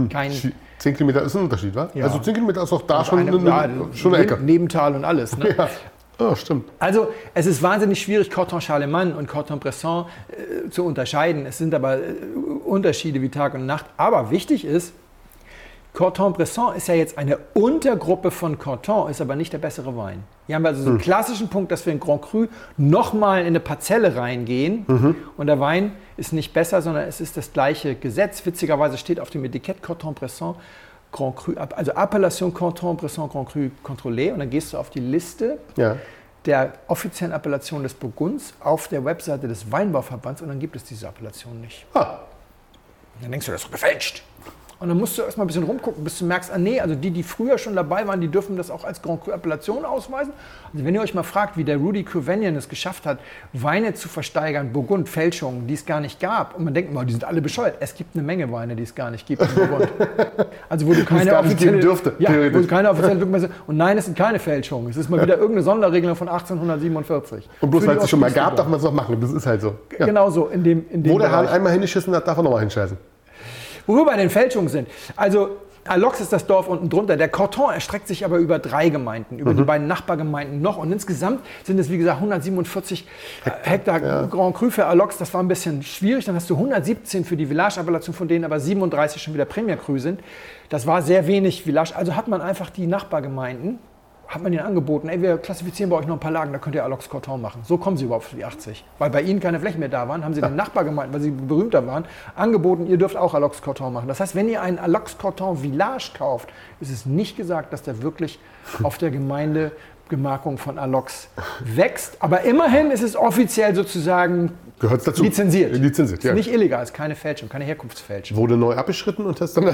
B: Kein
A: 10 Kilometer ist ein Unterschied, wa?
B: Ja.
A: Also 10 Kilometer ist auch da schon eine,
B: ja,
A: eine, schon eine Ecke.
B: Nebental und alles. Ne? [laughs]
A: Ja. Oh, stimmt.
B: Also es ist wahnsinnig schwierig, Corton Charlemagne und Corton Bresson äh, zu unterscheiden. Es sind aber äh, Unterschiede wie Tag und Nacht. Aber wichtig ist, Corton Bresson ist ja jetzt eine Untergruppe von Corton, ist aber nicht der bessere Wein. Hier haben wir also so einen klassischen Punkt, dass wir in Grand Cru nochmal in eine Parzelle reingehen und der Wein ist nicht besser, sondern es ist das gleiche Gesetz. Witzigerweise steht auf dem Etikett Corton Bresson Grand Cru, also Appellation Corton Bresson Grand Cru Contrôlé und dann gehst du auf die Liste
A: Ja.
B: der offiziellen Appellation des Burgunds auf der Webseite des Weinbauverbands und dann gibt es diese Appellation nicht.
A: Ah,
B: Dann denkst du, das ist gefälscht. Und dann musst du erstmal ein bisschen rumgucken, bis du merkst, ah nee, also die, die früher schon dabei waren, die dürfen das auch als Grand Cru Appellation ausweisen. Also wenn ihr euch mal fragt, wie der Rudy Couvenian es geschafft hat, Weine zu versteigern, Burgund, Fälschungen, die es gar nicht gab. Und man denkt immer, die sind alle bescheuert. Es gibt eine Menge Weine, die es gar nicht gibt in Burgund. [laughs] Also wo du keine
A: gar
B: offizielle,
A: dürfte,
B: ja, wo du keine offizielle und nein, es sind keine Fälschungen. Es ist mal wieder irgendeine Sonderregelung von 1847.
A: und bloß weil es schon mal gab, darf man es noch machen. Das ist halt so. Ja.
B: Genau so, in dem, in dem
A: Wo der Hahn
B: Bereich.
A: einmal hingeschissen hat, darf er nochmal hinscheißen.
B: Wo wir bei den Fälschungen sind. Also Alox ist das Dorf unten drunter. Der Canton erstreckt sich aber über drei Gemeinden, über die beiden Nachbargemeinden noch. Und insgesamt sind es, wie gesagt, 147 Hektar, Grand Cru für Alox. Das war ein bisschen schwierig. Dann hast du 117 für die Village-Appellation, von denen aber 37 schon wieder Premier Cru sind. Das war sehr wenig Village. Also hat man einfach die Nachbargemeinden hat man ihnen angeboten, ey, wir klassifizieren bei euch noch ein paar Lagen, da könnt ihr Alox Corton machen. So kommen sie überhaupt für die 80. Weil bei ihnen keine Flächen mehr da waren, haben sie den Nachbargemeinden, weil sie berühmter waren, angeboten, ihr dürft auch Alox Corton machen. Das heißt, wenn ihr einen Alox Corton Village kauft, ist es nicht gesagt, dass der wirklich [laughs] auf der Gemeindegemarkung von Alox wächst. Aber immerhin ist es offiziell sozusagen
A: Gehört dazu.
B: lizenziert.
A: Lizenziert, ja.
B: Ist nicht illegal, ist keine Fälschung, keine Herkunftsfälschung.
A: Wurde neu abgeschritten und hast dann.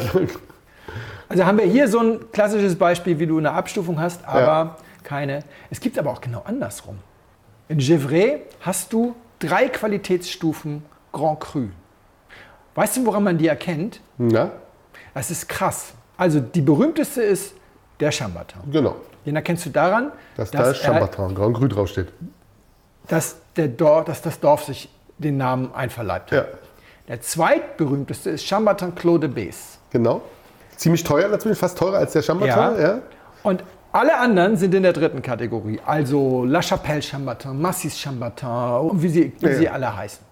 B: Also haben wir hier so ein klassisches Beispiel, wie du eine Abstufung hast, aber
A: Ja.
B: keine. Es gibt aber auch genau andersrum. In Gevray hast du drei Qualitätsstufen Grand Cru. Weißt du, woran man die erkennt?
A: Na,
B: Das ist krass. Also die berühmteste ist der Chambertin.
A: genau.
B: Den erkennst du daran,
A: Dass da
B: er-
A: Chambertin, Grand Cru draufsteht.
B: dass, der Dorf, dass das Dorf sich den Namen einverleibt hat.
A: Ja,
B: Der zweitberühmteste ist Chambertin Clos de Bes.
A: genau. Ziemlich teuer natürlich, fast teurer als der Chambertin.
B: Ja.
A: Ja.
B: Und alle anderen sind in der dritten Kategorie. Also La Chapelle Chambertin, Massis Chambertin und wie sie, wie
A: Ja,
B: sie alle heißen.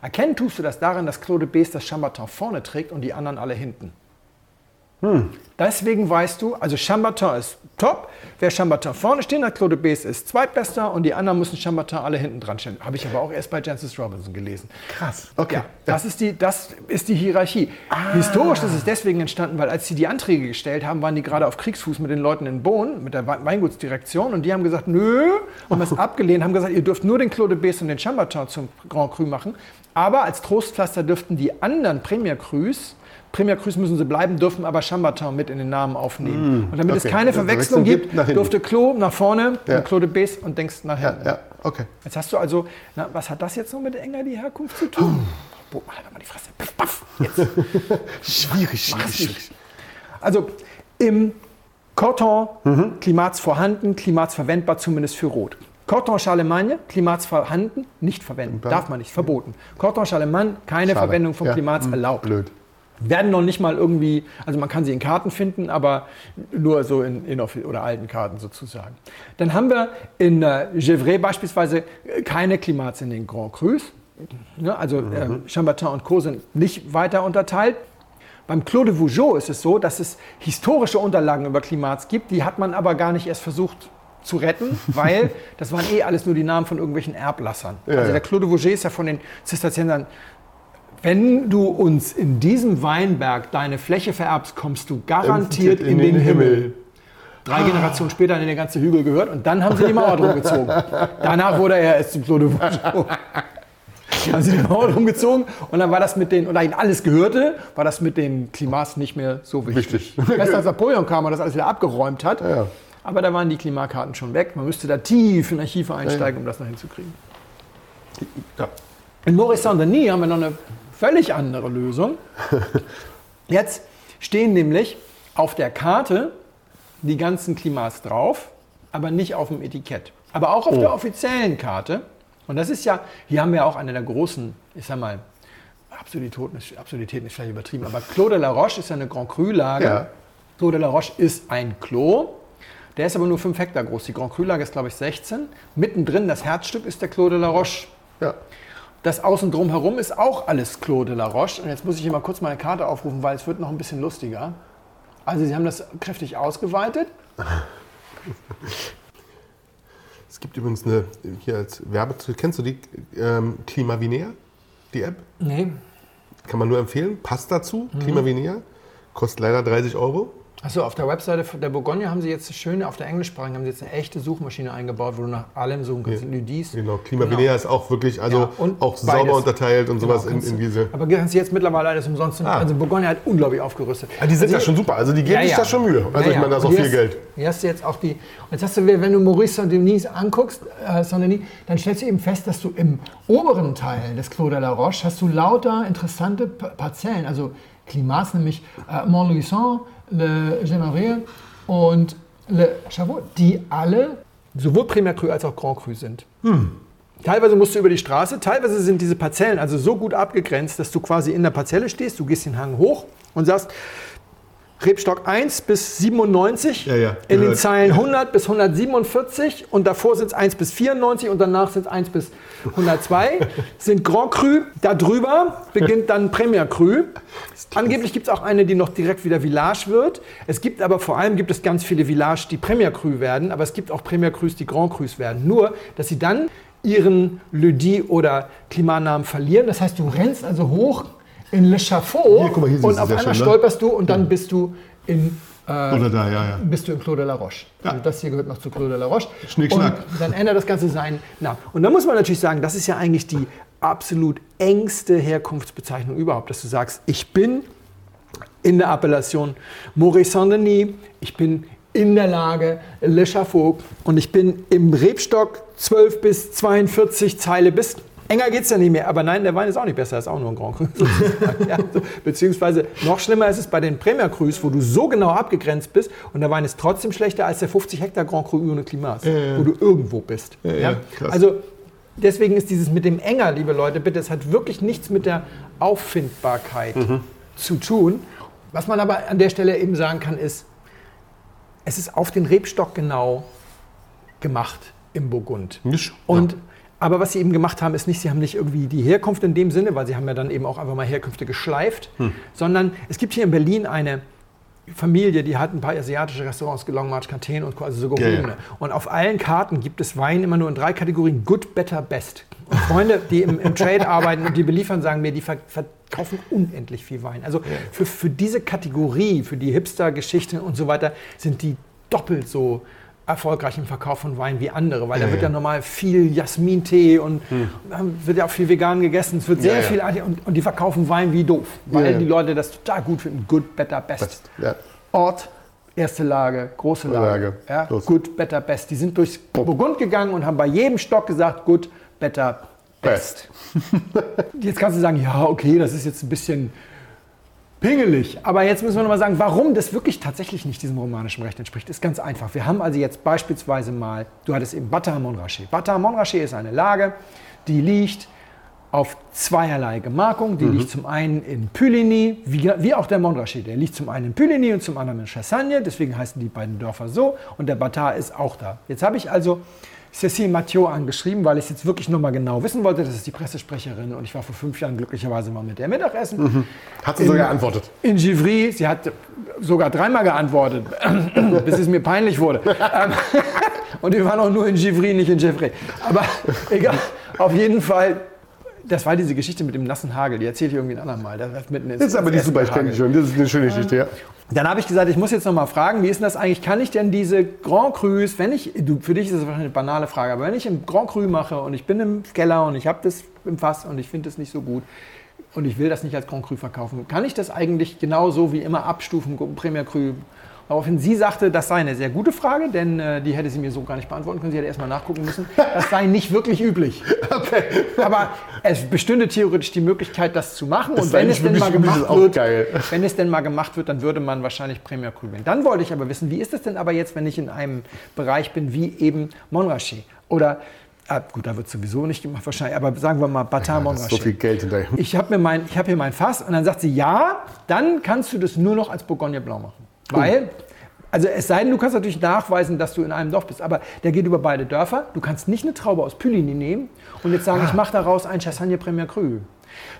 B: Erkennen tust du das daran, dass Claude Bes das Chambertin vorne trägt und die anderen alle hinten.
A: Hm.
B: Deswegen weißt du, also Chambertin ist top. Wer Chambertin vorne stehen hat, Claude Bes ist zweitbester und die anderen müssen Chambertin alle hinten dran stellen. Habe ich aber auch erst bei Jancis Robinson gelesen.
A: Krass. Okay.
B: Ja, das ist die, das ist die Hierarchie. Historisch ist es deswegen entstanden, weil als sie die Anträge gestellt haben, waren die gerade auf Kriegsfuß mit den Leuten in Bohn, mit der Wei- Weingutsdirektion und die haben gesagt, nö, haben es [laughs] abgelehnt, haben gesagt, ihr dürft nur den Claude Bes und den Chambertin zum Grand Cru machen, aber als Trostpflaster dürften die anderen Premier Crus Premier Crus müssen sie bleiben, dürfen aber Chambertin mit in den Namen aufnehmen. und damit es
A: okay.
B: keine
A: Also
B: Verwechslung
A: Verwechslung
B: gibt,
A: gibt,
B: durfte Clos nach vorne
A: Ja.
B: und Claude Bes und denkst nach
A: Ja,
B: hinten.
A: ja, okay.
B: Jetzt hast du also, na, was hat das jetzt noch mit Enger die Herkunft zu tun? Boah, halt mal die Fresse. Paff, paff, jetzt. [laughs]
A: Schwierig, schwierig, schwierig.
B: Also im Corton, Klimats vorhanden, Klimats verwendbar, zumindest für Rot. Corton Charlemagne, Klimats vorhanden, nicht verwenden,
A: Ja.
B: darf man nicht, verboten. Corton Charlemagne, keine
A: Schade.
B: Verwendung von
A: Ja.
B: Klimats
A: Hm,
B: erlaubt.
A: Blöd.
B: Werden noch nicht mal irgendwie, also man kann sie in Karten finden, aber nur so in, in oder alten Karten sozusagen. Dann haben wir in äh, Gevray beispielsweise keine Klimats in den Grand Crus. Ne, also äh, Chambertin und Co. sind nicht weiter unterteilt. Beim Clos de Vougeot ist es so, dass es historische Unterlagen über Klimats gibt, die hat man aber gar nicht erst versucht zu retten, [laughs] weil das waren eh alles nur die Namen von irgendwelchen Erblassern.
A: Ja,
B: also der Clos de Vougeot ist ja von den Zisterziensern wenn du uns in diesem Weinberg deine Fläche vererbst, kommst du garantiert in, den, Himmel. Drei Generationen später hat den ganzen Hügel gehört und dann haben sie die Mauer drum gezogen. Danach wurde er erst zum Vougeot. haben sie die Mauer drum gezogen und dann war das mit den, und da ihnen alles gehörte, war das mit den Klimats nicht mehr so wichtig.
A: Wichtig.
B: Erst als Napoleon kam und das alles wieder abgeräumt hat,
A: Ja.
B: aber da waren die Klimatkarten schon weg. Man müsste da tief in Archive einsteigen, um das noch hinzukriegen.
A: Ja.
B: In Maurice Saint-Denis haben wir noch eine völlig andere Lösung. [laughs] Jetzt stehen nämlich auf der Karte die ganzen Klimats drauf, aber nicht auf dem Etikett. Aber auch auf der offiziellen Karte. Und das ist ja, hier haben wir auch eine der großen, ich sag mal, Absurditäten ist, Absurditäten ist vielleicht übertrieben, aber Clos de la Roche ist ja eine Grand Cru-Lage.
A: Ja.
B: Clos de la Roche ist ein Clos. Der ist aber nur 5 Hektar groß. Die Grand Cru-Lage ist, glaube ich, 16. Mittendrin, das Herzstück, ist der Clos de la Roche.
A: Ja.
B: Das Außen drum herum ist auch alles Clos de la Roche. Und jetzt muss ich hier mal kurz meine Karte aufrufen, weil es wird noch ein bisschen lustiger. Also sie haben das kräftig ausgeweitet. [laughs]
A: Es gibt übrigens eine, hier als Werbe, kennst du die ähm, Klimavinea, die App?
B: Nee.
A: Kann man nur empfehlen, passt dazu, Klimavinea. Kostet leider 30 Euro.
B: Achso, auf der Webseite der Bourgogne haben sie jetzt eine schöne, auf der englischsprachigen haben sie jetzt eine echte Suchmaschine eingebaut, wo du nach allem suchen kannst. Lydis.
A: Genau, Klimavinea ist auch wirklich, also
B: Ja,
A: auch sauber
B: beides.
A: unterteilt und sowas
B: Genau,
A: in, diese.
B: Aber kannst du jetzt mittlerweile alles umsonst.
A: Ah.
B: Also Bourgogne hat unglaublich aufgerüstet.
A: Ah, die sind
B: also
A: ja schon super, also die geben
B: Ja,
A: sich
B: ja.
A: da schon Mühe. Also
B: Ja,
A: ich
B: ja.
A: meine, da ist auch viel Geld.
B: Hier hast du jetzt auch die. Und jetzt hast du, wenn du Maurice Saint-Denis anguckst, äh, Saint-Denis, dann stellst du eben fest, dass du im oberen Teil des Clos de la Roche hast du lauter interessante Pa- Parzellen, also Klimats, nämlich äh, Montluisant, Le Généreux und Le Chavot, die alle sowohl Premier Cru als auch Grand Cru sind. Teilweise musst du über die Straße, teilweise sind diese Parzellen also so gut abgegrenzt, dass du quasi in der Parzelle stehst, du gehst den Hang hoch und sagst, Rebstock 1 bis 97,
A: Ja, ja,
B: in den. Zeilen 100 bis 147 und davor sind es 1 bis 94 und danach sind es 1 bis 102, [laughs] sind Grand Cru. Darüber beginnt dann Premier Cru. Angeblich gibt es auch eine, die noch direkt wieder Village wird. Es gibt aber vor allem gibt es ganz viele Village, die Premier Cru werden, aber es gibt auch Premier Crus, die Grand Crus werden. Nur, dass sie dann ihren Ledi oder Klimatnamen verlieren. Das heißt, du rennst also hoch in Le Chafaud
A: Hier, mal, hier
B: und auf einmal
A: schön, ne?
B: stolperst du und dann bist du in äh,
A: Oder da, ja, ja.
B: bist du im Clos de la Roche. Also das hier gehört noch zu Clos de la Roche.
A: Schnick,
B: und
A: schnack.
B: dann ändert das Ganze seinen Namen. Und da muss man natürlich sagen, das ist ja eigentlich die absolut engste Herkunftsbezeichnung überhaupt, dass du sagst, ich bin in der Appellation Maurice Saint-Denis, ich bin in der Lage Le Chafaud und ich bin im Rebstock 12 bis 42 Zeile bis. Enger geht es ja nicht mehr, aber nein, der Wein ist auch nicht besser, ist auch nur ein Grand Cru. sozusagen. [laughs] ja, so. Beziehungsweise noch schlimmer ist es bei den Premier Crus, wo du so genau abgegrenzt bist und der Wein ist trotzdem schlechter als der 50 Hektar Grand Cru ohne Klimas, wo du irgendwo bist.
A: ja,
B: Ja? Also deswegen ist dieses mit dem Enger, liebe Leute, bitte, es hat wirklich nichts mit der Auffindbarkeit zu tun. Was man aber an der Stelle eben sagen kann, ist, es ist auf den Rebstock genau gemacht im Burgund.
A: Nicht?
B: Und aber was sie eben gemacht haben, ist nicht, sie haben nicht irgendwie die Herkunft in dem Sinne, weil sie haben ja dann eben auch einfach mal Herkünfte geschleift, sondern es gibt hier in Berlin eine Familie, die hat ein paar asiatische Restaurants, Long March, Canteen und also so
A: Ja, ja.
B: Und auf allen Karten gibt es Wein immer nur in drei Kategorien: Good, Better, Best. Und Freunde, die im, im Trade [laughs] arbeiten und die beliefern, sagen mir, die ver verkaufen unendlich viel Wein. Also für, für diese Kategorie, für die Hipster-Geschichte und so weiter, sind die doppelt so erfolgreich im Verkauf von Wein wie andere, weil da
A: Ja,
B: wird ja
A: ja.
B: normal viel Jasmintee und dann wird ja auch viel vegan gegessen. Es wird sehr
A: Ja,
B: viel und, und die verkaufen Wein wie doof, weil die Leute das total gut finden. Good, better, best.
A: Ja.
B: Ort, erste Lage, große Lage.
A: Lage.
B: Good, better, best. Die sind durchs Burgund gegangen und haben bei jedem Stock gesagt, good, better, best. [laughs] Jetzt kannst du sagen, ja, okay, das ist jetzt ein bisschen pingelig. Aber jetzt müssen wir nochmal sagen, warum das wirklich tatsächlich nicht diesem romanischen Recht entspricht, ist ganz einfach. Wir haben also jetzt beispielsweise mal, du hattest eben Bata Montrachet. Bata Montrachet ist eine Lage, die liegt auf zweierlei Gemarkung. Die liegt zum einen in Puligny, wie, wie auch der Montrachet. Der liegt zum einen in Puligny und zum anderen in Chassagne. Deswegen heißen die beiden Dörfer so. Und der Bata ist auch da. Jetzt habe ich also Cécile Mathieu angeschrieben, weil ich es jetzt wirklich nur mal genau wissen wollte. Das ist die Pressesprecherin und ich war vor fünf Jahren glücklicherweise mal mit der Mittagessen.
A: Hat sie so geantwortet.
B: In Givry, sie hat sogar dreimal geantwortet, [clears throat] bis es mir peinlich wurde. Ähm, [laughs] Und wir waren auch nur in Givry, nicht in Givry. Aber [laughs] egal, auf jeden Fall, das war diese Geschichte mit dem nassen Hagel, die erzähle ich irgendwie ein andermal. Das ist mitten ins,
A: Das ist aber nicht super, ich kenne die schon. Das ist eine schöne Geschichte, ja.
B: Dann habe ich gesagt, ich muss jetzt noch mal fragen, wie ist denn das eigentlich? Kann ich denn diese Grand Crus, wenn ich, du, für dich ist das wahrscheinlich eine banale Frage, aber wenn ich ein Grand Cru mache und ich bin im Keller und ich habe das im Fass und ich finde es nicht so gut und ich will das nicht als Grand Cru verkaufen, kann ich das eigentlich genauso wie immer abstufen, Premier Cru? Daraufhin sie sagte, das sei eine sehr gute Frage, denn äh, die hätte sie mir so gar nicht beantworten können. Sie hätte erstmal nachgucken müssen. Das sei nicht wirklich üblich. [laughs] Aber es bestünde theoretisch die Möglichkeit, das zu machen. Und
A: sei
B: wenn es denn mal gemacht wird,
A: geil.
B: wenn es denn mal gemacht wird, dann würde man wahrscheinlich Premier Cru wählen. Dann wollte ich aber wissen, wie ist es denn aber jetzt, wenn ich in einem Bereich bin wie eben Montrachet oder ah, gut, da wird sowieso nicht gemacht wahrscheinlich, aber sagen wir mal
A: Das ist
B: Montrachet.
A: so viel Geld hinterher.
B: Ich habe hier mein Fass und dann sagt sie, ja, dann kannst du das nur noch als Bourgogne Blanc machen. Weil, also es sei denn, du kannst natürlich nachweisen, dass du in einem Dorf bist, aber der geht über beide Dörfer. Du kannst nicht eine Traube aus Puligny nehmen und jetzt sagen, ich mache daraus ein Chassagne Premier Cru.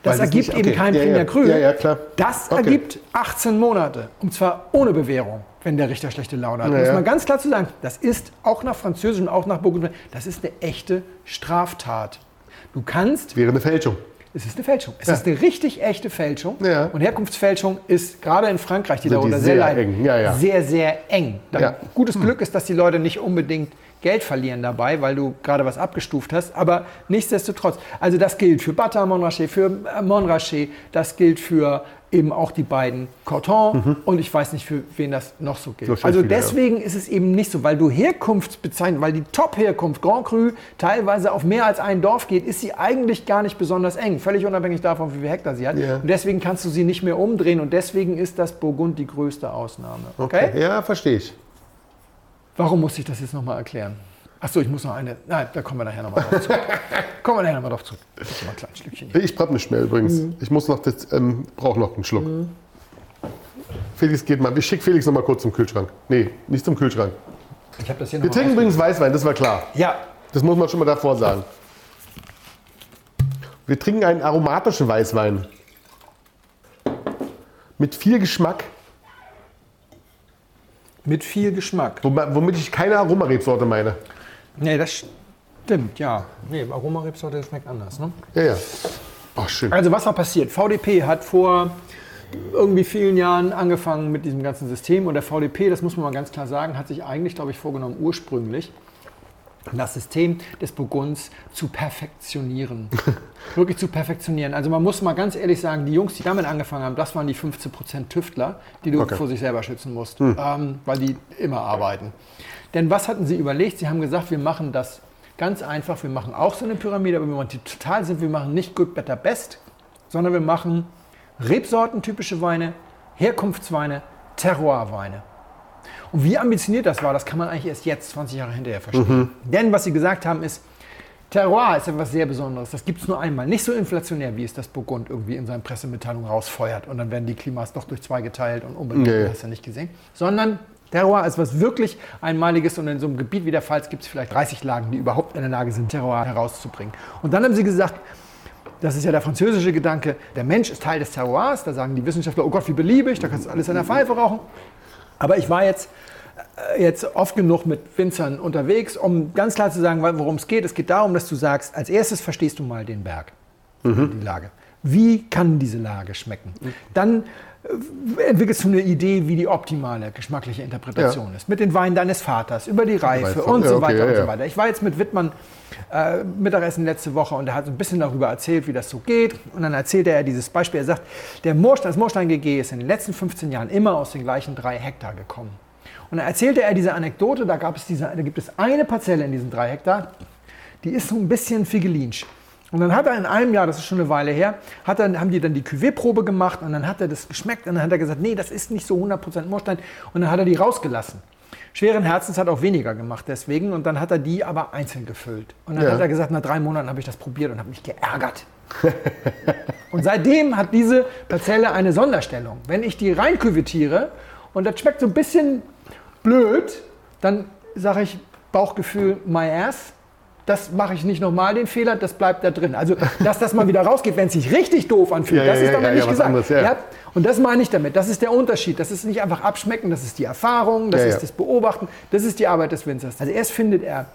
B: Das
A: Weil das
B: ergibt eben
A: okay,
B: kein
A: ja,
B: Premier
A: ja.
B: Cru.
A: Ja, ja, klar.
B: Das
A: Okay.
B: ergibt 18 Monate und zwar ohne Bewährung, wenn der Richter schlechte Laune hat.
A: Ja,
B: Muss man ganz klar zu sagen, das ist auch nach Französisch und auch nach Burgund, das ist eine echte Straftat. Du kannst
A: Wäre eine Fälschung.
B: Es ist eine Fälschung. Es
A: Ja.
B: ist eine richtig echte Fälschung.
A: Ja.
B: Und Herkunftsfälschung ist gerade in Frankreich, die
A: Sind
B: darunter
A: die
B: sehr
A: sehr
B: leiden,
A: eng. Ja,
B: sehr, sehr eng.
A: Ja. Hm.
B: Gutes Glück ist, dass die Leute nicht unbedingt Geld verlieren dabei, weil du gerade was abgestuft hast. Aber nichtsdestotrotz, also das gilt für Bata Montrachet, für äh, Montrachet, das gilt für eben auch die beiden Corton und ich weiß nicht, für wen das noch so gilt. Also
A: viele, ja.
B: deswegen ist es eben nicht so, weil du Herkunftsbezeichnung, weil die Top-Herkunft Grand Cru teilweise auf mehr als ein Dorf geht, ist sie eigentlich gar nicht besonders eng, völlig unabhängig davon, wie viel Hektar sie hat.
A: Ja.
B: Und deswegen kannst du sie nicht mehr umdrehen und deswegen ist das Burgund die größte Ausnahme. Okay?
A: Ja, verstehe ich.
B: Warum muss ich das jetzt nochmal erklären? Achso, ich muss noch eine. Nein, da kommen wir nachher nochmal drauf zurück. [laughs] kommen wir nachher nochmal drauf zurück. Ich mal ein kleines Stückchen hier.
A: Ich brauche nicht mehr übrigens.
B: Mhm.
A: Ich muss noch, das, ähm, brauche noch einen Schluck. Felix geht mal. Ich schicke Felix noch mal kurz zum Kühlschrank. Nee, nicht zum Kühlschrank.
B: Ich habe das hier
A: Wir trinken übrigens Weißwein, das war klar.
B: Ja,
A: Das muss man schon mal davor sagen. Wir trinken einen aromatischen Weißwein. Mit viel Geschmack,
B: mit viel Geschmack.
A: womit ich keine Aromarebsorte meine.
B: Nee, das stimmt, ja. Nee, Aromarebsorte schmeckt anders, ne?
A: Ja, ja. Oh, schön.
B: Also was war passiert? VDP hat vor irgendwie vielen Jahren angefangen mit diesem ganzen System und der VDP, das muss man mal ganz klar sagen, hat sich eigentlich, glaube ich, vorgenommen, ursprünglich das System des Burgunds zu perfektionieren. [laughs] Wirklich zu perfektionieren. Also man muss mal ganz ehrlich sagen, die Jungs, die damit angefangen haben, das waren die 15% Tüftler, die du
A: Okay.
B: vor sich selber schützen musst, ähm, weil die immer arbeiten. Denn was hatten sie überlegt? Sie haben gesagt, wir machen das ganz einfach, wir machen auch so eine Pyramide, aber wir machen die total sind, wir machen nicht Good, Better, Best, sondern wir machen Rebsorten-typische Weine, Herkunftsweine, Terroirweine. Und wie ambitioniert das war, das kann man eigentlich erst jetzt, 20 Jahre hinterher verstehen. Denn was sie gesagt haben ist, Terroir ist etwas sehr Besonderes. Das gibt es nur einmal. Nicht so inflationär, wie es das Burgund irgendwie in seinen Pressemitteilungen rausfeuert. Und dann werden die Klimas doch durch zwei geteilt und unbedingt,
A: Nee.
B: hast du ja nicht gesehen. Sondern Terroir ist was wirklich Einmaliges und in so einem Gebiet wie der Pfalz gibt es vielleicht 30 Lagen, die überhaupt in der Lage sind, Terroir herauszubringen. Und dann haben sie gesagt, das ist ja der französische Gedanke, der Mensch ist Teil des Terroirs. Da sagen die Wissenschaftler, oh Gott, wie beliebig, da kannst du alles in der Pfeife rauchen. Aber ich war jetzt, äh, jetzt oft genug mit Winzern unterwegs, um ganz klar zu sagen, worum es geht. Es geht darum, dass du sagst, als erstes verstehst du mal den Berg, die Lage. Wie kann diese Lage schmecken? Dann äh, entwickelst du eine Idee, wie die optimale geschmackliche Interpretation ist. Mit den Weinen deines Vaters, über die Reife
A: Reife.
B: und
A: Ja,
B: so
A: okay,
B: weiter
A: ja,
B: und so
A: ja.
B: weiter. Ich war jetzt mit Wittmann äh, Mittagessen letzte Woche und er hat so ein bisschen darüber erzählt, wie das so geht. Und dann erzählte er dieses Beispiel. Er sagt, der Moorstein, das Moorstein GG ist in den letzten 15 Jahren immer aus den gleichen drei Hektar gekommen. Und dann erzählte er diese Anekdote, da, gab es diese, da gibt es eine Parzelle in diesen drei Hektar, die ist so ein bisschen figelinsch. Und dann hat er in einem Jahr, das ist schon eine Weile her, hat er, haben die dann die Cuvée-Probe gemacht und dann hat er das geschmeckt und dann hat er gesagt, nee, das ist nicht so 100% Moorstein und dann hat er die rausgelassen. Schweren Herzens hat auch weniger gemacht deswegen und dann hat er die aber einzeln gefüllt. Und dann
A: Ja.
B: hat er gesagt, nach drei Monaten habe ich das probiert und habe mich geärgert. [laughs] und seitdem hat diese Parzelle eine Sonderstellung. Wenn ich die rein küvetiere und das schmeckt so ein bisschen blöd, dann sage ich Bauchgefühl my ass. Das mache ich nicht nochmal, den Fehler, das bleibt da drin. Also, dass das mal wieder rausgeht, wenn es sich richtig doof anfühlt,
A: Ja,
B: das
A: ja,
B: ist
A: ja,
B: damit
A: ja,
B: nicht gesagt.
A: anderes, ja.
B: Und das meine ich damit. Das ist der Unterschied. Das ist nicht einfach abschmecken, das ist die Erfahrung, das ist das Beobachten, das ist die Arbeit des Winzers. Also erst findet er,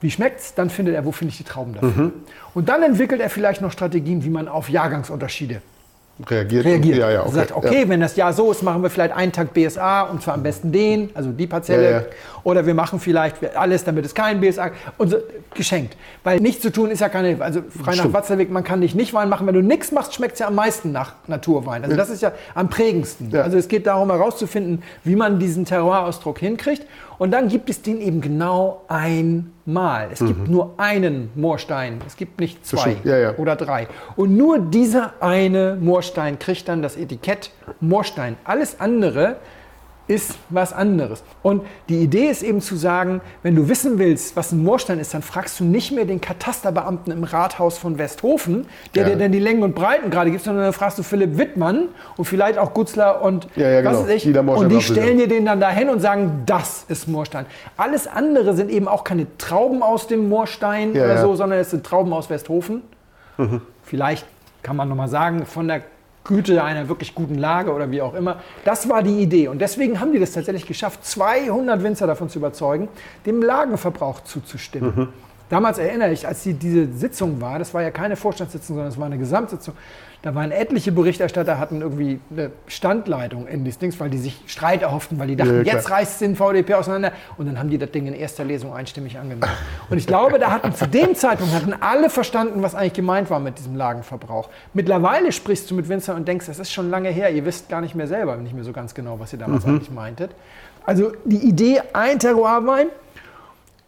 B: wie schmeckt's, dann findet er, wo finde ich die Trauben dafür.
A: Mhm.
B: Und dann entwickelt er vielleicht noch Strategien, wie man auf Jahrgangsunterschiede
A: Reagiert.
B: reagiert.
A: Ja, ja,
B: Er
A: okay.
B: sagt, okay, wenn das Jahr so ist, machen wir vielleicht einen Tag BSA und zwar am besten den, also die Parzelle.
A: Ja, ja.
B: Oder wir machen vielleicht alles, damit es kein BSA und so, geschenkt. Weil nichts zu tun ist ja keine, also frei nach
A: Stimmt.
B: Watzlawick, man kann nicht nicht Wein machen. Wenn du nichts machst, schmeckt es ja am meisten nach Naturwein. Also das ist ja am prägendsten.
A: Ja.
B: Also es geht darum herauszufinden, wie man diesen Terroirausdruck hinkriegt. Und dann gibt es den eben genau einmal. Es gibt nur einen Moorstein. Es gibt nicht zwei
A: Mhm. Ja, ja.
B: oder drei. Und nur dieser eine Moorstein kriegt dann das Etikett Moorstein. Alles andere ist was anderes. Und die Idee ist eben zu sagen, wenn du wissen willst, was ein Moorstein ist, dann fragst du nicht mehr den Katasterbeamten im Rathaus von Westhofen, der
A: Ja.
B: dir dann die Längen und Breiten gerade gibt, sondern dann fragst du Philipp Wittmann und vielleicht auch Gutzler und
A: Ja, ja, genau.
B: was weiß ich. Und die stellen dir den dann dahin und sagen, das ist Moorstein. Alles andere sind eben auch keine Trauben aus dem Moorstein oder so, sondern es sind Trauben aus Westhofen. Vielleicht kann man nochmal sagen, von der Güte einer wirklich guten Lage oder wie auch immer. Das war die Idee. Und deswegen haben die das tatsächlich geschafft, 200 Winzer davon zu überzeugen, dem Lagenverbrauch zuzustimmen. Damals erinnere ich, als die, diese Sitzung war, das war ja keine Vorstandssitzung, sondern es war eine Gesamtsitzung, da waren etliche Berichterstatter, hatten irgendwie eine Standleitung in dieses Dings, weil die sich Streit erhofften, weil die dachten,
A: Ja,
B: jetzt reißt es den VDP auseinander. Und dann haben die das Ding in erster Lesung einstimmig angenommen. Und ich glaube, da hatten zu dem Zeitpunkt hatten alle verstanden, was eigentlich gemeint war mit diesem Lagenverbrauch. Mittlerweile sprichst du mit Winzer und denkst, das ist schon lange her, ihr wisst gar nicht mehr selber, nicht mehr so ganz genau, was ihr damals eigentlich meintet. Also die Idee, ein Terroirwein,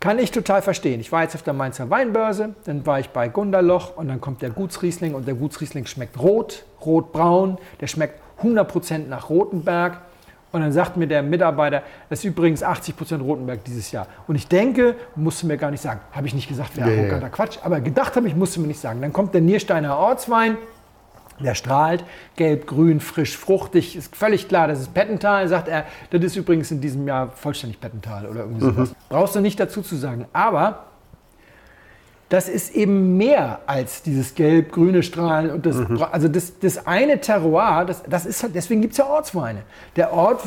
B: kann ich total verstehen. Ich war jetzt auf der Mainzer Weinbörse, dann war ich bei Gunderloch und dann kommt der Gutsriesling und der Gutsriesling schmeckt rot, rotbraun, der schmeckt 100% nach Rotenberg. Und dann sagt mir der Mitarbeiter, das ist übrigens 80% Rotenberg dieses Jahr. Und ich denke, musste mir gar nicht sagen, habe ich nicht gesagt, wäre
A: Ja, ja,
B: arroganter Quatsch, aber gedacht habe ich, musste mir nicht sagen. Dann kommt der Niersteiner Ortswein, Der strahlt, gelb, grün, frisch, fruchtig, ist völlig klar, das ist Pettental, sagt er. Das ist übrigens in diesem Jahr vollständig Pettental oder irgendwie sowas. Brauchst du nicht dazu zu sagen. Aber das ist eben mehr als dieses gelb-grüne Strahlen und das,
A: Mhm.
B: also das, das eine Terroir, das, das ist deswegen gibt es ja Ortsweine. Der Ort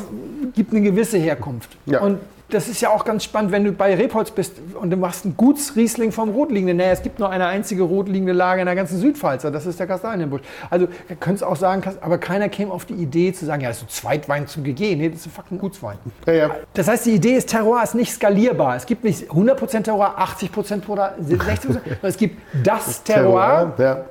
B: gibt eine gewisse Herkunft.
A: Ja.
B: Und das ist ja auch ganz spannend, wenn du bei Rebholz bist und du machst einen Gutsriesling vom Rotliegenden. Naja, es gibt nur eine einzige rotliegende Lage in der ganzen Südpfalz, das ist der Kastanienbusch. Also, da könntest auch sagen, aber keiner käme auf die Idee zu sagen, ja, das ist ein Zweitwein zum GG. Nee, das ist ein fucking Gutswein.
A: Ja, ja.
B: Das heißt, die Idee ist, Terroir ist nicht skalierbar. Es gibt nicht 100% Terroir, 80% Terroir, 60%, sondern es gibt das Terroir.
A: Ja.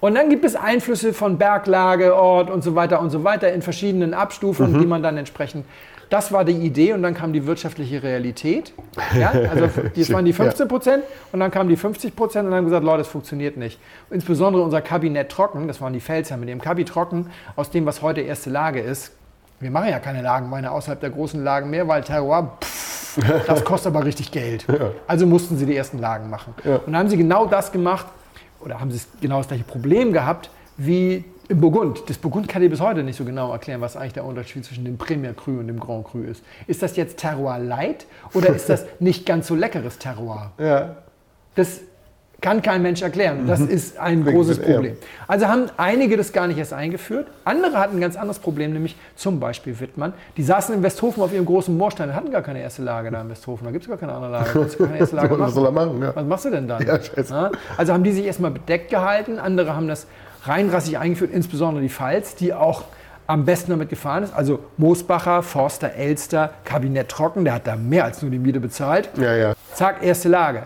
B: Und dann gibt es Einflüsse von Berglage, Ort und so weiter und so weiter in verschiedenen Abstufungen, die man dann entsprechend. Das war die Idee und dann kam die wirtschaftliche Realität. Ja, also [laughs] das waren die 15 Prozent und dann kamen die 50 Prozent und dann haben gesagt, Leute, das funktioniert nicht. Insbesondere unser Kabinett Trocken, das waren die Pfälzer mit dem Kabi Trocken, aus dem, was heute erste Lage ist. Wir machen ja keine Lagenweine außerhalb der großen Lagen mehr, weil Terroir, pff, das kostet aber richtig Geld. Also mussten sie die ersten Lagen machen. Und dann haben sie genau das gemacht, oder haben sie genau das gleiche Problem gehabt wie im Burgund. Das Burgund kann dir bis heute nicht so genau erklären, was eigentlich der Unterschied zwischen dem Premier Cru und dem Grand Cru ist. Ist das jetzt Terroir Light oder ist das [laughs] nicht ganz so leckeres Terroir?
A: ja.
B: Das kann kein Mensch erklären. Das ist ein [laughs]
A: Bringt
B: großes. Problem. Also haben einige das gar nicht erst eingeführt. Andere hatten ein ganz anderes Problem, nämlich zum Beispiel Wittmann. Die saßen in Westhofen auf ihrem großen Moorstein, hatten gar keine erste Lage da in Westhofen. Da gibt es gar keine andere Lage. Du keine erste [laughs] Lage
A: Was
B: machen.
A: soll er machen? Ja.
B: Was machst du denn dann? Ja, also haben die sich erstmal bedeckt gehalten, andere haben das reinrassig eingeführt, insbesondere die Pfalz, die auch am besten damit gefahren ist. Also Moosbacher, Forster, Elster, Kabinett Trocken, der hat da mehr als nur die Miete bezahlt.
A: Ja, ja.
B: Zack, erste Lage.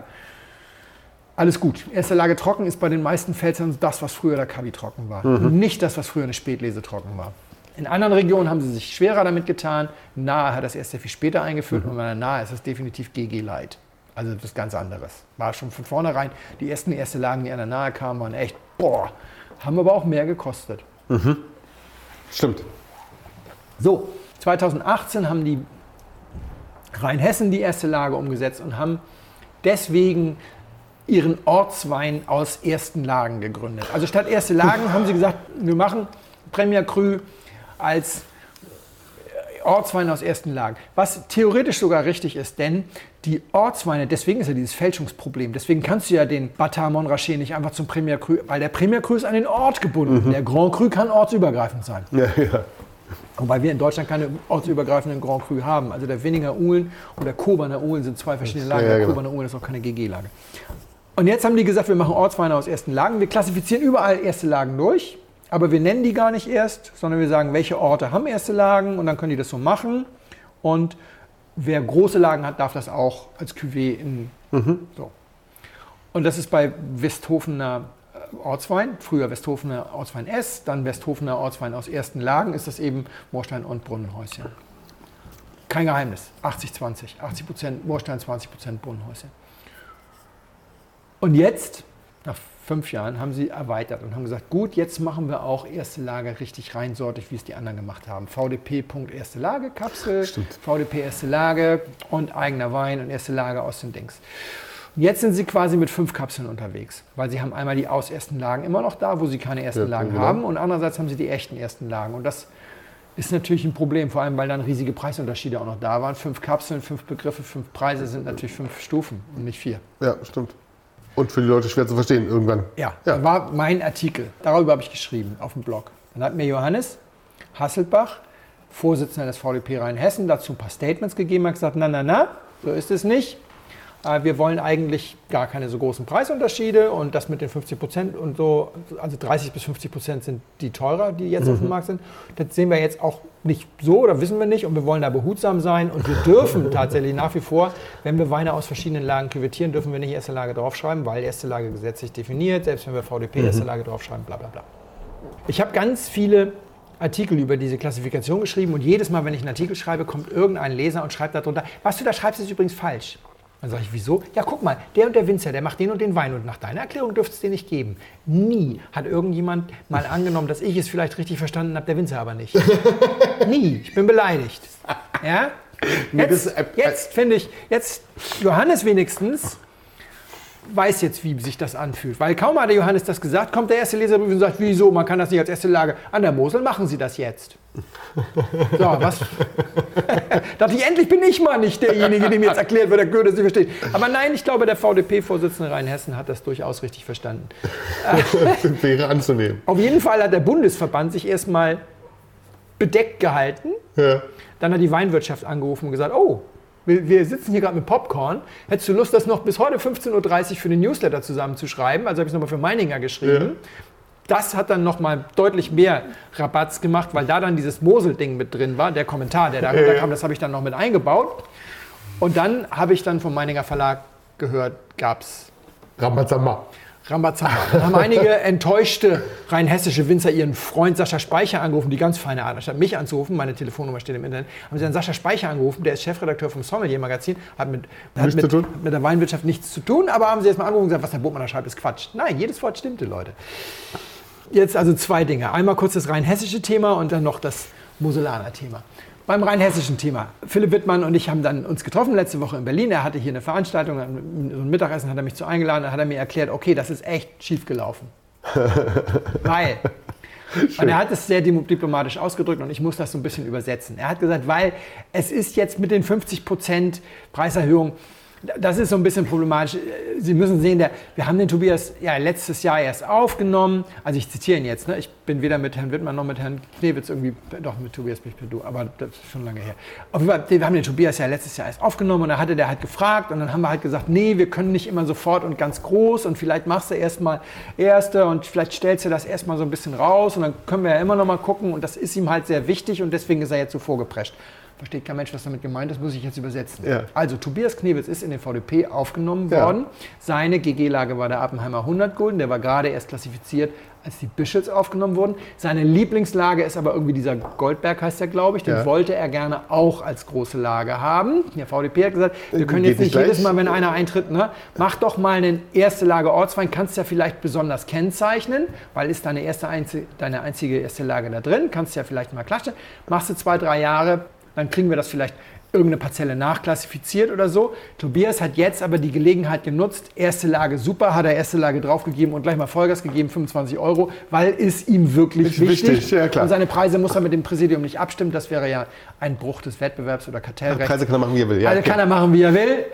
B: Alles gut. Erste Lage trocken ist bei den meisten Pfälzern das, was früher der Kabi trocken war. Nicht das, was früher eine Spätlese trocken war. In anderen Regionen haben sie sich schwerer damit getan. Nahe hat das erst sehr viel später eingeführt und bei der Nahe ist das definitiv GG Light. Also das ganz anderes. War schon von vornherein, die ersten erste Lagen, die an der Nahe kamen, waren echt, boah, haben aber auch mehr gekostet.
A: Stimmt.
B: So, 2018 haben die Rheinhessen die erste Lage umgesetzt und haben deswegen ihren Ortswein aus ersten Lagen gegründet. Also statt erste Lagen haben sie gesagt, wir machen Premier Cru als Ortsweine aus ersten Lagen. Was theoretisch sogar richtig ist, denn die Ortsweine, deswegen ist ja dieses Fälschungsproblem, deswegen kannst du ja den Batar Montrachet nicht einfach zum Premier Cru, weil der Premier Cru ist an den Ort gebunden. Der Grand Cru kann ortsübergreifend sein.
A: Ja, ja.
B: Wobei wir in Deutschland keine ortsübergreifenden Grand Cru haben. Also der Winninger Uhlen und der Koberner Uhlen sind zwei verschiedene Lagen.
A: ja,
B: der
A: genau.
B: Koberner Uhlen ist auch keine GG-Lage. Und jetzt haben die gesagt, wir machen Ortsweine aus ersten Lagen. Wir klassifizieren überall erste Lagen durch, aber wir nennen die gar nicht erst, sondern wir sagen, welche Orte haben erste Lagen und dann können die das so machen. Und wer große Lagen hat, darf das auch als Cuvée in. So. Und das ist bei Westhofener äh, Ortswein, früher Westhofener Ortswein S, dann Westhofener Ortswein aus ersten Lagen, ist das eben Moorstein und Brunnenhäuschen. Kein Geheimnis. 80-20. 80 Prozent Moorstein, 20 Prozent Brunnenhäuschen. Und jetzt, nach fünf Jahren, haben sie erweitert und haben gesagt, gut, jetzt machen wir auch erste Lage richtig reinsortig, wie es die anderen gemacht haben. VDP. Punkt erste Lage Kapsel, VDP erste Lage und eigener Wein und erste Lage aus den Dings. Und jetzt sind sie quasi mit fünf Kapseln unterwegs, weil sie haben einmal die aus ersten Lagen immer noch da, wo sie keine ersten
A: Ja,
B: Lagen
A: genau.
B: haben und andererseits haben sie die echten ersten Lagen. Und das ist natürlich ein Problem, vor allem weil dann riesige Preisunterschiede auch noch da waren. Fünf Kapseln, fünf Begriffe, fünf Preise sind natürlich fünf Stufen und nicht vier.
A: ja, stimmt. Und für die Leute schwer zu verstehen irgendwann.
B: Ja,
A: Ja.
B: das war mein Artikel. Darüber habe ich geschrieben auf dem Blog. Dann hat mir Johannes Hasselbach, Vorsitzender des VDP Rheinhessen, dazu ein paar Statements gegeben. Er hat gesagt, na, na, na, so ist es nicht. Äh, Wir wollen eigentlich gar keine so großen Preisunterschiede und das mit den 50 Prozent und so, also 30 bis 50 Prozent sind die teurer, die jetzt auf dem Markt sind. Das sehen wir jetzt auch nicht so oder wissen wir nicht und wir wollen da behutsam sein und wir dürfen [laughs] tatsächlich nach wie vor, wenn wir Weine aus verschiedenen Lagen küvettieren, dürfen wir nicht erste Lage draufschreiben, weil erste Lage gesetzlich definiert, selbst wenn wir VDP erste Lage draufschreiben, bla bla bla. Ich habe ganz viele Artikel über diese Klassifikation geschrieben und jedes Mal, wenn ich einen Artikel schreibe, kommt irgendein Leser und schreibt darunter, was du da schreibst, ist übrigens falsch. Dann sage ich, wieso? Ja, guck mal, der und der Winzer, der macht den und den Wein und nach deiner Erklärung dürfte es den nicht geben. Nie hat irgendjemand mal angenommen, dass ich es vielleicht richtig verstanden habe, der Winzer aber nicht. [laughs] Nie. Ich bin beleidigt. Ja? Jetzt,
A: äh,
B: jetzt finde ich, jetzt Johannes wenigstens weiß jetzt, wie sich das anfühlt. Weil kaum hat der Johannes das gesagt, kommt der erste Leserbrief und sagt, wieso, man kann das nicht als erste Lage. An der Mosel machen Sie das jetzt. So, was? [laughs] dachte ich, endlich bin ich mal nicht derjenige, dem jetzt erklärt wird, der Goethe sie versteht. Aber nein, ich glaube, der VDP-Vorsitzende Rheinhessen hat das durchaus richtig verstanden. [laughs]
A: Wäre anzunehmen.
B: Auf jeden Fall hat der Bundesverband sich erstmal bedeckt gehalten.
A: Ja.
B: Dann hat die Weinwirtschaft angerufen und gesagt, oh, wir, wir sitzen hier gerade mit Popcorn. Hättest du Lust, das noch bis heute 15.30 Uhr für den Newsletter zusammenzuschreiben? Also habe ich es nochmal für Meininger geschrieben. Das hat dann nochmal deutlich mehr Rabatz gemacht, weil da dann dieses Mosel-Ding mit drin war, der Kommentar, der da
A: Ja, ja.
B: kam, das habe ich dann noch mit eingebaut. Und dann habe ich dann vom Meininger Verlag gehört, gab es
A: Ramazamba.
B: Rambazamba. Dann haben einige [laughs] enttäuschte rheinhessische Winzer ihren Freund Sascha Speicher angerufen, die ganz feine Art. Anstatt mich anzurufen, meine Telefonnummer steht im Internet, haben sie dann Sascha Speicher angerufen, der ist Chefredakteur vom Sommelier-Magazin, hat mit, hat mit, mit der Weinwirtschaft nichts zu tun, aber haben sie jetzt mal angerufen und gesagt, was der Botmann da schreibt, ist Quatsch. Nein, jedes Wort stimmte, Leute. Jetzt also zwei Dinge. Einmal kurz das rheinhessische Thema und dann noch das Moselaner Thema. Beim rheinhessischen Thema. Philipp Wittmann und ich haben dann uns getroffen letzte Woche in Berlin. Er hatte hier eine Veranstaltung, so ein Mittagessen hat er mich zu eingeladen. Dann hat er mir erklärt, okay, das ist echt schief gelaufen. [laughs] weil. Und er hat es sehr diplomatisch ausgedrückt und ich muss das so ein bisschen übersetzen. Er hat gesagt, weil es ist jetzt mit den 50% Preiserhöhung, das ist so ein bisschen problematisch. Sie müssen sehen, der, wir haben den Tobias ja letztes Jahr erst aufgenommen. Also ich zitiere ihn jetzt. Ne? Ich bin weder mit Herrn Wittmann noch mit Herrn Knewitz irgendwie, doch mit Tobias bin ich per Du, aber das ist schon lange her. Fall, wir haben den Tobias ja letztes Jahr erst aufgenommen und da hatte der halt gefragt und dann haben wir halt gesagt, nee, wir können nicht immer sofort und ganz groß und vielleicht machst du erstmal erste und vielleicht stellst du das erstmal so ein bisschen raus und dann können wir ja immer noch mal gucken und das ist ihm halt sehr wichtig und deswegen ist er jetzt so vorgeprescht. Versteht kein Mensch, was damit gemeint ist, muss ich jetzt übersetzen.
A: Ja.
B: Also Tobias Knebitz ist in den VDP aufgenommen
A: Ja.
B: worden. Seine GG-Lage war der Appenheimer 100 Gulden, der war gerade erst klassifiziert, als die Bischels aufgenommen wurden. Seine Lieblingslage ist aber irgendwie dieser Goldberg, heißt der, glaube ich. Den
A: Ja.
B: wollte er gerne auch als große Lage haben. Der VDP hat gesagt, wir können
A: Geht
B: jetzt nicht
A: nicht
B: jedes
A: gleich.
B: Mal, wenn einer eintritt, ne, mach doch mal eine erste Lage Ortswein, kannst ja vielleicht besonders kennzeichnen, weil ist deine, erste, deine einzige erste Lage da drin, kannst ja vielleicht mal klatschen. Machst du zwei, drei Jahre, dann kriegen wir das vielleicht irgendeine Parzelle nachklassifiziert oder so. Tobias hat jetzt aber die Gelegenheit genutzt, erste Lage super, hat er erste Lage draufgegeben und gleich mal Vollgas gegeben, 25 Euro, weil es ihm wirklich
A: Ist
B: wichtig.
A: wichtig, ja, klar.
B: Und seine Preise muss er mit dem Präsidium nicht abstimmen, das wäre ja ein Bruch des Wettbewerbs oder Kartellrechts.
A: Preise kann er machen, wie er will. Ja,
B: Also kann er machen, wie er will.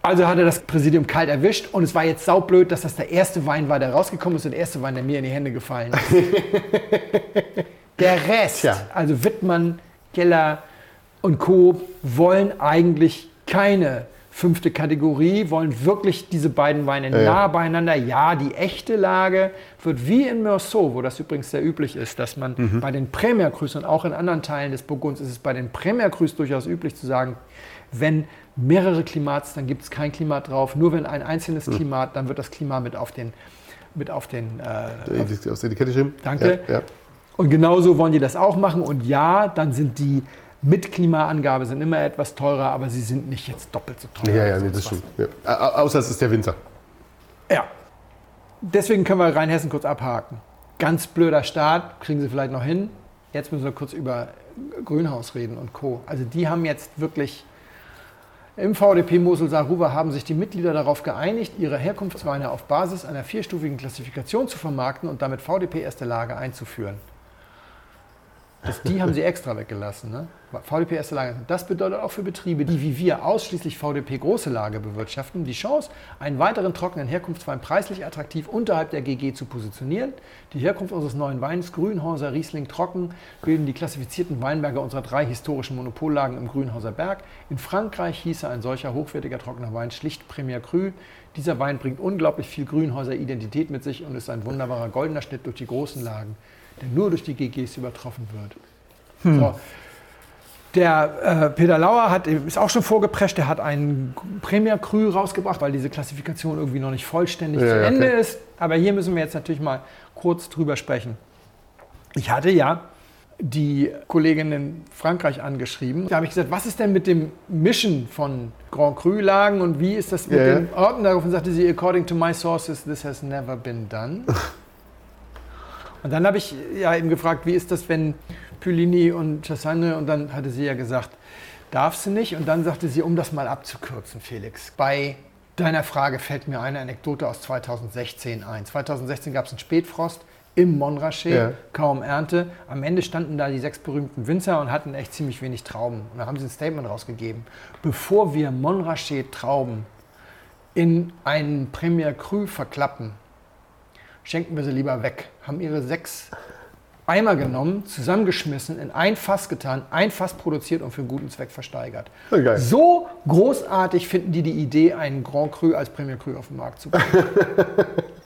B: Also hat er das Präsidium kalt erwischt und es war jetzt saublöd, dass das der erste Wein war, der rausgekommen ist und der erste Wein, der mir in die Hände gefallen ist. [laughs] der Rest,
A: Tja.
B: also Wittmann, Keller und Co. wollen eigentlich keine fünfte Kategorie, wollen wirklich diese beiden Weine
A: Ja,
B: nah beieinander. Ja, die echte Lage wird wie in Meursault, wo das übrigens sehr üblich ist, dass man
A: Mhm.
B: bei den Premier Crus und auch in anderen Teilen des Burgunds ist es bei den Premier Crus durchaus üblich zu sagen, wenn mehrere Klimats, dann gibt es kein Klimat drauf. Nur wenn ein einzelnes
A: Mhm.
B: Klimat, dann wird das Klima mit auf den, mit auf den äh,
A: der Etikette schreiben.
B: Danke.
A: Ja, ja.
B: und genauso wollen die das auch machen. Und ja, dann sind die mit Klimaangabe sind immer etwas teurer, aber sie sind nicht jetzt doppelt so teuer.
A: Ja, ja, nee, das stimmt. Ja. Au- Außer es ist der Winter.
B: Ja. Deswegen können wir Rheinhessen kurz abhaken. Ganz blöder Start, kriegen sie vielleicht noch hin. Jetzt müssen wir kurz über Grünhaus reden und Co. Also die haben jetzt wirklich im VDP Mosel Saarruwer haben sich die Mitglieder darauf geeinigt, ihre Herkunftsweine auf Basis einer vierstufigen Klassifikation zu vermarkten und damit VDP erste Lage einzuführen. Das, die haben sie extra weggelassen. Ne? VDP erste Lage. Das bedeutet auch für Betriebe, die wie wir ausschließlich VDP große Lage bewirtschaften, die Chance, einen weiteren trockenen Herkunftswein preislich attraktiv unterhalb der GG zu positionieren. Die Herkunft unseres neuen Weins, Grünhauser Riesling Trocken, bilden die klassifizierten Weinberge unserer drei historischen Monopollagen im Grünhauser Berg. In Frankreich hieße ein solcher hochwertiger trockener Wein schlicht Premier Cru. Dieser Wein bringt unglaublich viel Grünhauser Identität mit sich und ist ein wunderbarer goldener Schnitt durch die großen Lagen, der nur durch die GGs übertroffen wird. So. Der äh, Peter Lauer hat, ist auch schon vorgeprescht, der hat einen Premier Cru rausgebracht, weil diese Klassifikation irgendwie noch nicht vollständig
A: Ja,
B: zu Ende
A: okay.
B: ist. Aber hier müssen wir jetzt natürlich mal kurz drüber sprechen. Ich hatte ja die Kollegin in Frankreich angeschrieben. Da habe ich gesagt, was ist denn mit dem Mischen von Grand Cru-Lagen und wie ist das mit
A: ja.
B: den Orten? Daraufhin sagte sie, according to my sources, this has never been done. [laughs] Und dann habe ich ja eben gefragt, wie ist das, wenn Pulini und Chassagne und dann hatte sie ja gesagt, darf sie nicht. Und dann sagte sie, um das mal abzukürzen, Felix, bei deiner Frage fällt mir eine Anekdote aus 2016 ein. 2016 gab es einen Spätfrost im Montrachet,
A: Ja.
B: kaum Ernte. Am Ende standen da die sechs berühmten Winzer und hatten echt ziemlich wenig Trauben. Und da haben sie ein Statement rausgegeben. Bevor wir Montrachet Trauben in einen Premier Cru verklappen, schenken wir sie lieber weg. Haben ihre sechs Eimer genommen, zusammengeschmissen, in ein Fass getan, ein Fass produziert und für einen guten Zweck versteigert.
A: Geil.
B: So großartig finden die die Idee, einen Grand Cru als Premier Cru auf den Markt zu bringen. [laughs]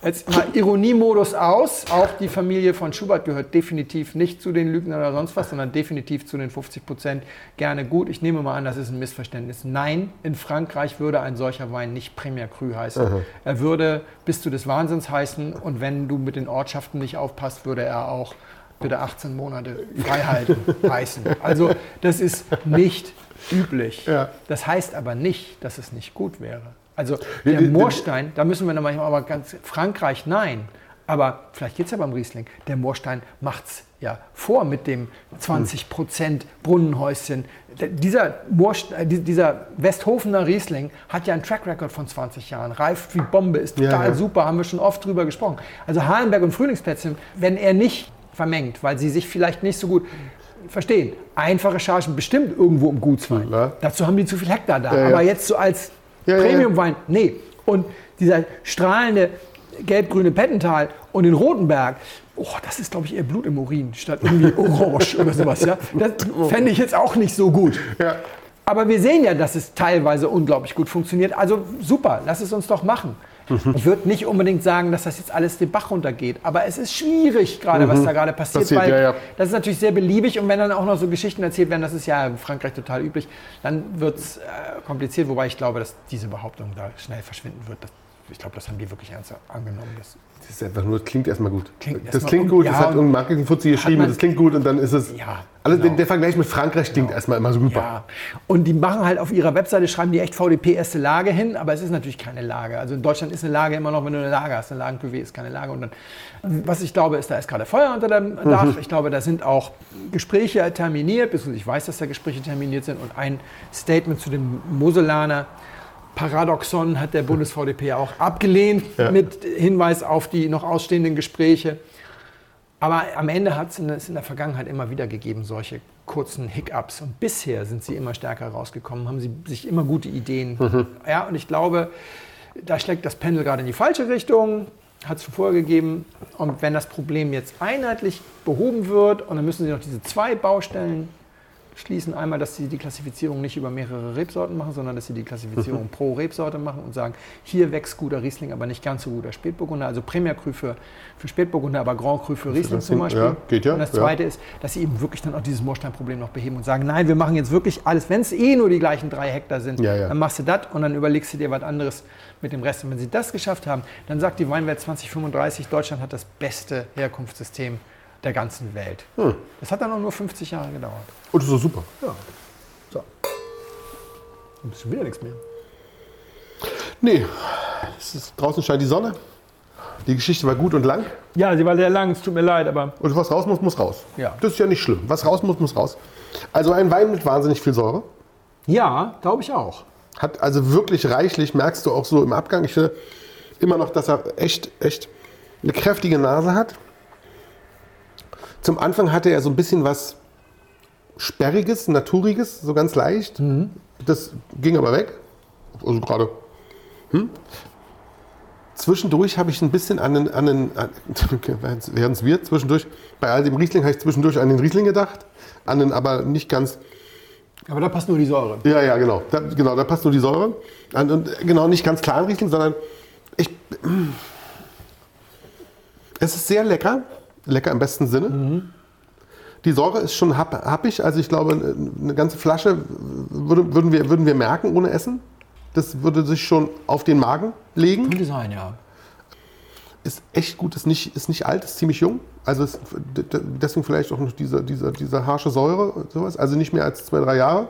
B: Jetzt mal Ironiemodus aus. Auch die Familie von Schubert gehört definitiv nicht zu den Lügnern oder sonst was, sondern definitiv zu den 50 Prozent gerne gut. Ich nehme mal an, das ist ein Missverständnis. Nein, in Frankreich würde ein solcher Wein nicht Premier Cru heißen. Er würde bis zu des Wahnsinns heißen und wenn du mit den Ortschaften nicht aufpasst, würde er auch bitte 18 Monate Freihalten [laughs] heißen. Also das ist nicht üblich.
A: Ja.
B: Das heißt aber nicht, dass es nicht gut wäre. Also der Moorstein, da müssen wir dann manchmal aber ganz, Frankreich nein. Aber vielleicht geht es ja beim Riesling. Der Moorstein macht es ja vor mit dem 20% Brunnenhäuschen. Dieser, Moorst- äh, die- dieser Westhofener Riesling hat ja einen Track Record von 20 Jahren. Reift wie Bombe, ist
A: Ja,
B: total
A: ja.
B: super, haben wir schon oft drüber gesprochen. Also Halenberg und Frühlingsplätzchen, wenn er nicht vermengt, weil sie sich vielleicht nicht so gut verstehen. Einfache Chargen bestimmt irgendwo im Gutswein.
A: Ja.
B: Dazu haben die zu viel Hektar da.
A: Ja, ja.
B: Aber jetzt so als
A: Ja, ja, ja.
B: Premium-Wein, nee. Und dieser strahlende gelb-grüne Pettental und den Rotenberg, oh, das ist, glaube ich, eher Blut im Urin statt irgendwie [laughs] Orange oder sowas. Ja? Das fände ich jetzt auch nicht so gut.
A: Ja.
B: Aber wir sehen ja, dass es teilweise unglaublich gut funktioniert. Also super, lass es uns doch machen.
A: Mhm.
B: Ich würde nicht unbedingt sagen, dass das jetzt alles den Bach runtergeht, aber es ist schwierig gerade, was da gerade passiert,
A: Mhm. Passiert,
B: weil
A: ja, ja.
B: das ist natürlich sehr beliebig und wenn dann auch noch so Geschichten erzählt werden, das ist ja in Frankreich total üblich, dann wird es äh, kompliziert, wobei ich glaube, dass diese Behauptung da schnell verschwinden wird. Das, ich glaube, das haben die wirklich ernst angenommen. Das,
A: Das ist einfach nur, klingt erstmal gut.
B: Klingt
A: das
B: erstmal
A: klingt
B: gut, ja,
A: das hat irgendein Marketing-Fuzzi geschrieben, das klingt gut und dann ist es.
B: Ja,
A: also
B: genau.
A: der Vergleich mit Frankreich klingt erstmal immer super.
B: Ja, und die machen halt auf ihrer Webseite, schreiben die echt VDP erste Lage hin, aber es ist natürlich keine Lage. Also in Deutschland ist eine Lage immer noch, wenn du eine Lage hast. Eine Lagen-Cuvée ist keine Lage. Und dann, was ich glaube, ist, da ist gerade Feuer unter dem Dach. Ich glaube, da sind auch Gespräche terminiert, beziehungsweise ich weiß, dass da Gespräche terminiert sind und ein Statement zu dem Moselaner Paradoxon hat der Bundes-VDP auch abgelehnt
A: Ja.
B: mit Hinweis auf die noch ausstehenden Gespräche. Aber am Ende hat es in, der Vergangenheit immer wieder gegeben, solche kurzen Hiccups. Und bisher sind sie immer stärker rausgekommen, haben sie sich immer gute Ideen. Ja, und ich glaube, da schlägt das Pendel gerade in die falsche Richtung, hat es vorher gegeben. Und wenn das Problem jetzt einheitlich behoben wird, und dann müssen sie noch diese zwei Baustellen schließen. Einmal, dass sie die Klassifizierung nicht über mehrere Rebsorten machen, sondern dass sie die Klassifizierung pro Rebsorte machen und sagen, hier wächst guter Riesling, aber nicht ganz so guter Spätburgunder. Also Premier Cru für, für Spätburgunder, aber Grand Cru für Riesling zum Beispiel.
A: Ja, geht ja,
B: Und das
A: ja.
B: Zweite ist, dass sie eben wirklich dann auch dieses Moorsteinproblem noch beheben und sagen, nein, wir machen jetzt wirklich alles. Wenn es eh nur die gleichen drei Hektar sind,
A: Ja, ja.
B: dann machst du das und dann überlegst du dir was anderes mit dem Rest. Und wenn sie das geschafft haben, dann sagt die Weinwelt 2035, Deutschland hat das beste Herkunftssystem der ganzen Welt.
A: Hm.
B: Das hat dann auch nur 50 Jahre gedauert.
A: Und das ist doch super.
B: Ja. So. Bist du wieder nichts mehr.
A: Nee, ist, draußen scheint die Sonne. Die Geschichte war gut und lang.
B: Ja, sie war sehr lang, es tut mir leid, aber
A: Und was raus muss, muss raus.
B: Ja.
A: Das ist ja nicht schlimm. Was raus muss, muss raus. Also ein Wein mit wahnsinnig viel Säure.
B: ja, glaube ich auch.
A: Hat also wirklich reichlich, merkst du auch so im Abgang. Ich finde immer noch, dass er echt, echt eine kräftige Nase hat. Zum Anfang hatte er so ein bisschen was Sperriges, Naturiges, so ganz leicht. Das ging aber weg. Also gerade. Hm? Zwischendurch habe ich ein bisschen an den, an den an, [laughs] während es wird, zwischendurch, bei all dem Riesling habe ich zwischendurch an den Riesling gedacht, an den aber nicht ganz
B: Aber da passt nur die Säure.
A: ja, ja, genau. Da, genau, da passt nur die Säure. Und, und genau, nicht ganz klaren Riesling, sondern ich. Es ist sehr lecker. Lecker im besten Sinne. Die Säure ist schon happ, happig. Also ich glaube, eine ganze Flasche würde, würden, wir, würden wir merken ohne Essen. Das würde sich schon auf den Magen legen.
B: Könnte sein, ja.
A: Ist echt gut, ist nicht, ist nicht alt, ist ziemlich jung. Also ist, deswegen vielleicht auch noch diese, diese, diese harsche Säure und sowas. Also nicht mehr als zwei, drei Jahre.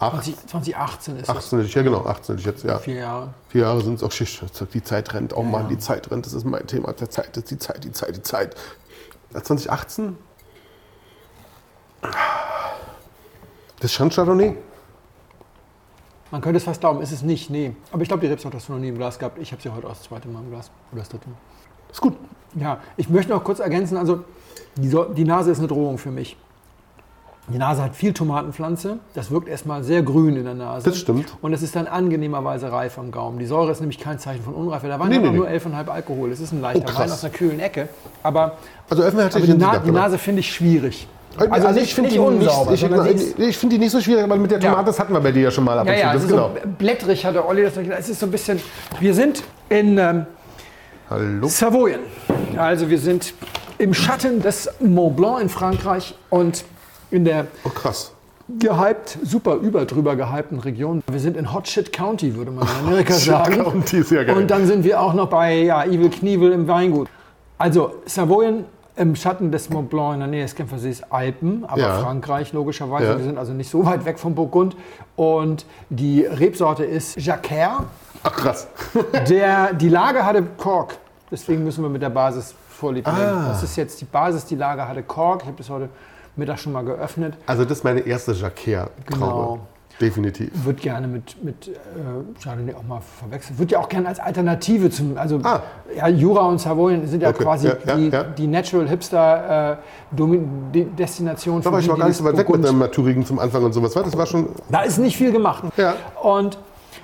A: Acht,
B: 20, 2018 ist das.
A: 18, ja genau, 18 jetzt, ja.
B: Vier Jahre.
A: Vier Jahre sind es auch Schicht. Die Zeit rennt. Oh Mann,
B: Ja.
A: die Zeit rennt. Das ist mein Thema. Der Zeit, das ist die Zeit, die Zeit, die Zeit. 2018? Das ist schon Chardonnay.
B: Man könnte es fast glauben, ist es nicht, nee. Aber ich glaube, die Rebsorte hast du noch nie im Glas gehabt. Ich habe sie heute auch das zweite Mal im Glas. Oder das dritte Mal.
A: Ist gut.
B: Ja, ich möchte noch kurz ergänzen, also die, so die Nase ist eine Drohung für mich. Die Nase hat viel Tomatenpflanze. Das wirkt erstmal sehr grün in der Nase.
A: Das stimmt.
B: Und es ist dann angenehmerweise reif am Gaumen. Die Säure ist nämlich kein Zeichen von Unreife. Der Wein
A: Nee, nee,
B: nur 11,5 Alkohol. Es ist ein leichter
A: Oh.
B: Wein aus einer kühlen Ecke. Aber,
A: Also
B: aber die, Na die. Nase finde ich schwierig.
A: Also,
B: nicht-
A: ich finde die
B: unsauber,
A: nicht, ich, ich finde die nicht so schwierig, aber mit der
B: Ja.
A: Tomate, das hatten wir bei dir ja schon mal ab
B: Ja,
A: und zu.
B: ja,
A: Das
B: es ist
A: genau.
B: so blättrig, hatte Olli das noch. Es ist so ein bisschen. Wir sind in ähm,
A: Hallo.
B: Savoyen. Also wir sind im Schatten des Mont Blanc in Frankreich und in der
A: Oh, krass.
B: gehypt, super über drüber gehypten Region. Wir sind in Hot Shit County, würde man in Amerika sagen.
A: County ist ja geil.
B: Und dann sind wir auch noch bei ja, Evil Knievel im Weingut. Also Savoyen im Schatten des Mont Blanc in der Nähe des Genfersees Alpen, aber
A: Ja.
B: Frankreich logischerweise.
A: Ja.
B: Wir sind also nicht so weit weg vom Burgund. Und die Rebsorte ist Jacquer.
A: Ach, krass. [laughs]
B: Der, die Lage hatte Kork. Deswegen müssen wir mit der Basis vorlieb.
A: Ah.
B: Das ist jetzt die Basis. Die Lage hatte Kork. Ich habe das heute Mittag schon mal geöffnet.
A: Also das ist meine erste Jacquer-Traube.
B: Genau.
A: Definitiv.
B: Wird gerne mit, mit äh, Chardonnay auch mal verwechselt. Wird ja auch gerne als Alternative zum. Also
A: Ah.
B: ja, Jura und Savoyen sind ja
A: Okay,
B: quasi
A: ja,
B: die,
A: ja.
B: die Natural Hipster äh, die Destination
A: ich war
B: die,
A: gar
B: die
A: nicht so weit weg mit einem Maturigen zum Anfang und sowas. Das war schon.
B: Da ist nicht viel gemacht.
A: Ja.
B: Und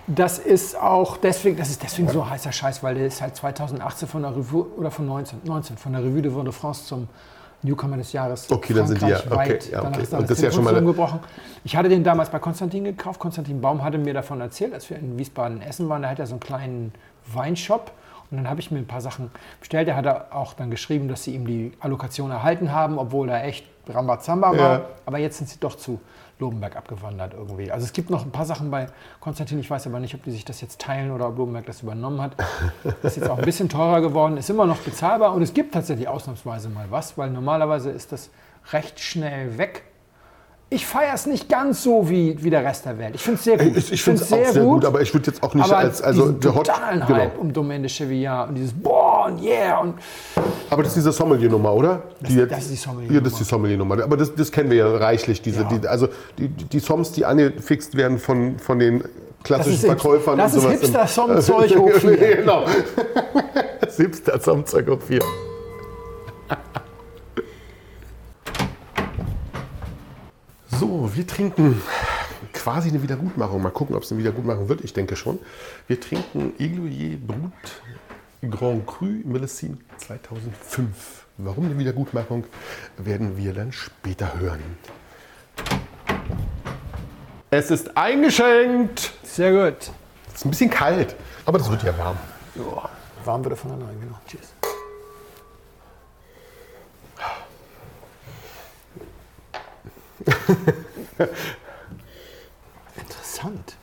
B: das ist auch deswegen, das ist deswegen so heißer Scheiß, weil der ist halt 2018 von der Revue oder von 19, 19 von der Revue de Vin de France zum Newcomer des Jahres.
A: Okay, dann sind die ja-
B: Frankreich weit.
A: okay, ja, okay.
B: ist
A: Und das ist ja schon mal
B: Telefon
A: eine-
B: gebrochen. Ich hatte den damals bei Konstantin gekauft. Konstantin Baum hatte mir davon erzählt, als wir in Wiesbaden essen waren. Da hat er so einen kleinen Weinshop. Und dann habe ich mir ein paar Sachen bestellt. Er hat auch dann geschrieben, dass sie ihm die Allokation erhalten haben, obwohl er echt Rambazamba war.
A: Ja.
B: Aber jetzt sind sie doch zu Lobenberg abgewandert irgendwie. Also es gibt noch ein paar Sachen bei Konstantin. Ich weiß aber nicht, ob die sich das jetzt teilen oder ob Lobenberg das übernommen hat. Das [laughs] ist jetzt auch ein bisschen teurer geworden, ist immer noch bezahlbar und es gibt tatsächlich ausnahmsweise mal was, weil normalerweise ist das recht schnell weg. Ich feiere es nicht ganz so wie, wie der Rest der Welt. Ich finde es sehr gut.
A: Ich, ich finde es auch sehr gut, aber ich würde jetzt auch nicht als. Also der Hot.
B: totalen
A: Genau.
B: Hype um Domaine de und dieses Boah und Yeah und
A: Aber das ist diese Sommelier-Nummer, oder?
B: Das-
A: jetzt-
B: das ist die Sommelier-Nummer.
A: Ja, das ist die Sommelier-Nummer. Aber das, das kennen wir ja reichlich. Diese,
B: Ja.
A: Die, also die, die Soms, die angefixt werden von, von den klassischen
B: Das
A: Verkäufern
B: das
A: und
B: ist
A: sowas.
B: Hipster-Som-Zeug hoch vier. [laughs]
A: genau. [laughs] das Hipster-Som-Zeug hoch 4. So, wir trinken quasi eine Wiedergutmachung. Mal gucken, ob es eine Wiedergutmachung wird. Ich denke schon. Wir trinken Eloyer Brut Grand Cru Millesine 2005. Warum eine Wiedergutmachung, werden wir dann später hören. Es ist eingeschenkt.
B: Sehr gut.
A: Es ist ein bisschen kalt, aber das wird ja warm.
B: Ja, warm wird er von allein, genau. Cheers. [laughs] Interessant.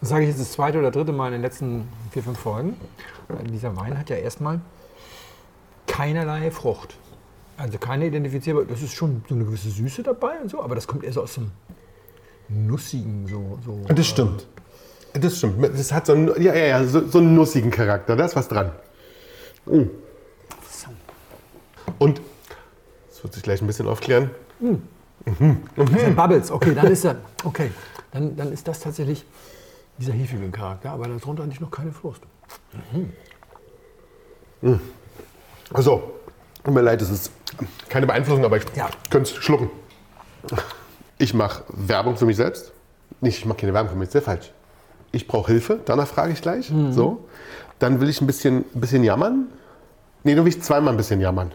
B: Das sage ich jetzt das zweite oder dritte Mal in den letzten vier, fünf Folgen. Dieser Wein hat ja erstmal keinerlei Frucht. Also keine identifizierbare. Das ist schon so eine gewisse Süße dabei und so, aber das kommt eher so aus dem Nussigen, so. so
A: Das stimmt. Das stimmt. Das hat so einen, ja, ja, ja, so, so einen nussigen Charakter. Da ist was dran. Mm.
B: Interessant.
A: Und, das wird sich gleich ein bisschen aufklären.
B: Das sind Bubbles, okay, dann ist er. [laughs] Okay, dann, dann ist das tatsächlich dieser hefige Charakter, aber darunter eigentlich noch keine Frucht.
A: Also, tut mir leid, es ist keine Beeinflussung, aber ich
B: Ja.
A: könnte es schlucken. Ich mache Werbung für mich selbst. Nicht, ich mache keine Werbung für mich, sehr falsch. Ich brauche Hilfe, danach frage ich gleich. So. Dann will ich ein bisschen, ein bisschen jammern. Nee, dann will ich zweimal ein bisschen jammern.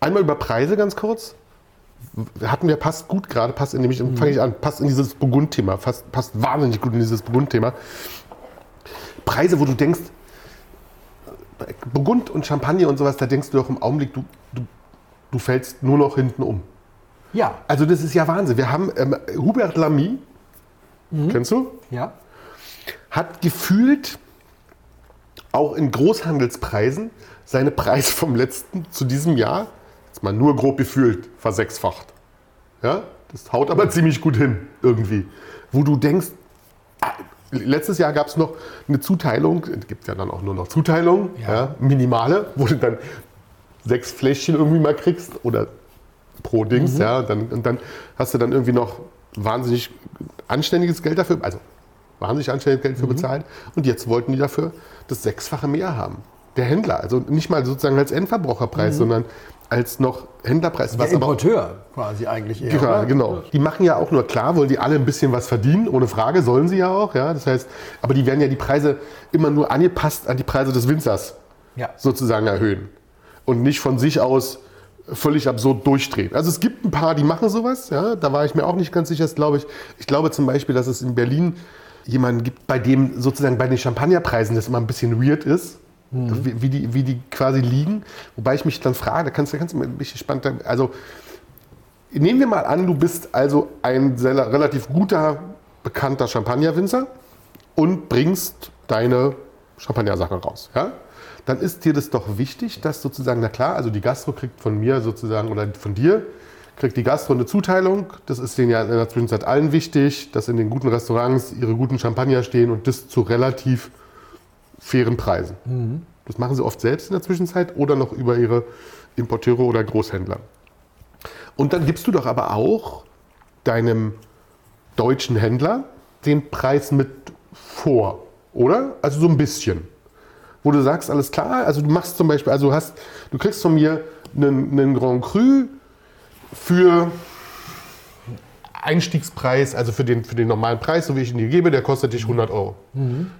A: Einmal über Preise ganz kurz. Hatten wir, passt gut gerade, passt in nämlich, fange ich an, passt in dieses Burgund-Thema, passt, passt wahnsinnig gut in dieses Burgund-Thema. Preise, wo du denkst, Burgund und Champagner und sowas, da denkst du doch im Augenblick, du, du, du fällst nur noch hinten um.
B: Ja,
A: Also das ist ja Wahnsinn. Wir haben ähm, Hubert Lamy, kennst du?
B: ja.
A: Hat gefühlt auch in Großhandelspreisen seine Preise vom letzten zu diesem Jahr, jetzt mal nur grob gefühlt, versechsfacht. Ja, das haut aber ziemlich gut hin irgendwie. Wo du denkst, ah, letztes Jahr gab es noch eine Zuteilung, es gibt ja dann auch nur noch Zuteilungen,
B: Ja.
A: ja. minimale, wo du dann sechs Fläschchen irgendwie mal kriegst oder pro Dings, ja, dann, und dann hast du dann irgendwie noch wahnsinnig anständiges Geld dafür, also wahnsinnig anständiges Geld für
B: Mhm.
A: bezahlt. Und jetzt wollten die dafür das Sechsfache mehr haben. Der Händler, also nicht mal sozusagen als Endverbraucherpreis,
B: Mhm.
A: sondern als noch Händlerpreis.
B: Der
A: Was aber
B: Importeur quasi eigentlich eher. oder?
A: genau. Die machen ja auch nur klar, wollen die alle ein bisschen was verdienen, ohne Frage, sollen sie ja auch. Ja? Das heißt, aber die werden ja die Preise immer nur angepasst an die Preise des Winzers
B: Ja.
A: sozusagen erhöhen und nicht von sich aus völlig absurd durchdrehen. Also es gibt ein paar, die machen sowas, ja, da war ich mir auch nicht ganz sicher, das glaube ich. Ich glaube zum Beispiel, dass es in Berlin jemanden gibt, bei dem sozusagen bei den Champagnerpreisen das immer ein bisschen weird ist, wie, wie, die, wie die quasi liegen. Wobei ich mich dann frage, da kannst, du- kannst du ein bisschen spannend, also nehmen wir mal an, du bist also ein sehr, relativ guter, bekannter Champagnerwinzer und bringst deine Champagnersachen raus. Ja? Dann ist dir das doch wichtig, dass sozusagen, na klar, also die Gastro kriegt von mir sozusagen oder von dir, kriegt die Gastro eine Zuteilung. Das ist denen ja in der Zwischenzeit allen wichtig, dass in den guten Restaurants ihre guten Champagner stehen und das zu relativ fairen Preisen. Das machen sie oft selbst in der Zwischenzeit oder noch über ihre Importeure oder Großhändler. Und dann gibst du doch aber auch deinem deutschen Händler den Preis mit vor, oder? Also so ein bisschen. Wo du sagst, alles klar, also du machst zum Beispiel, also du hast, du kriegst von mir einen, einen Grand Cru für Einstiegspreis, also für den, für den normalen Preis, so wie ich ihn dir gebe, der kostet dich 100 Euro.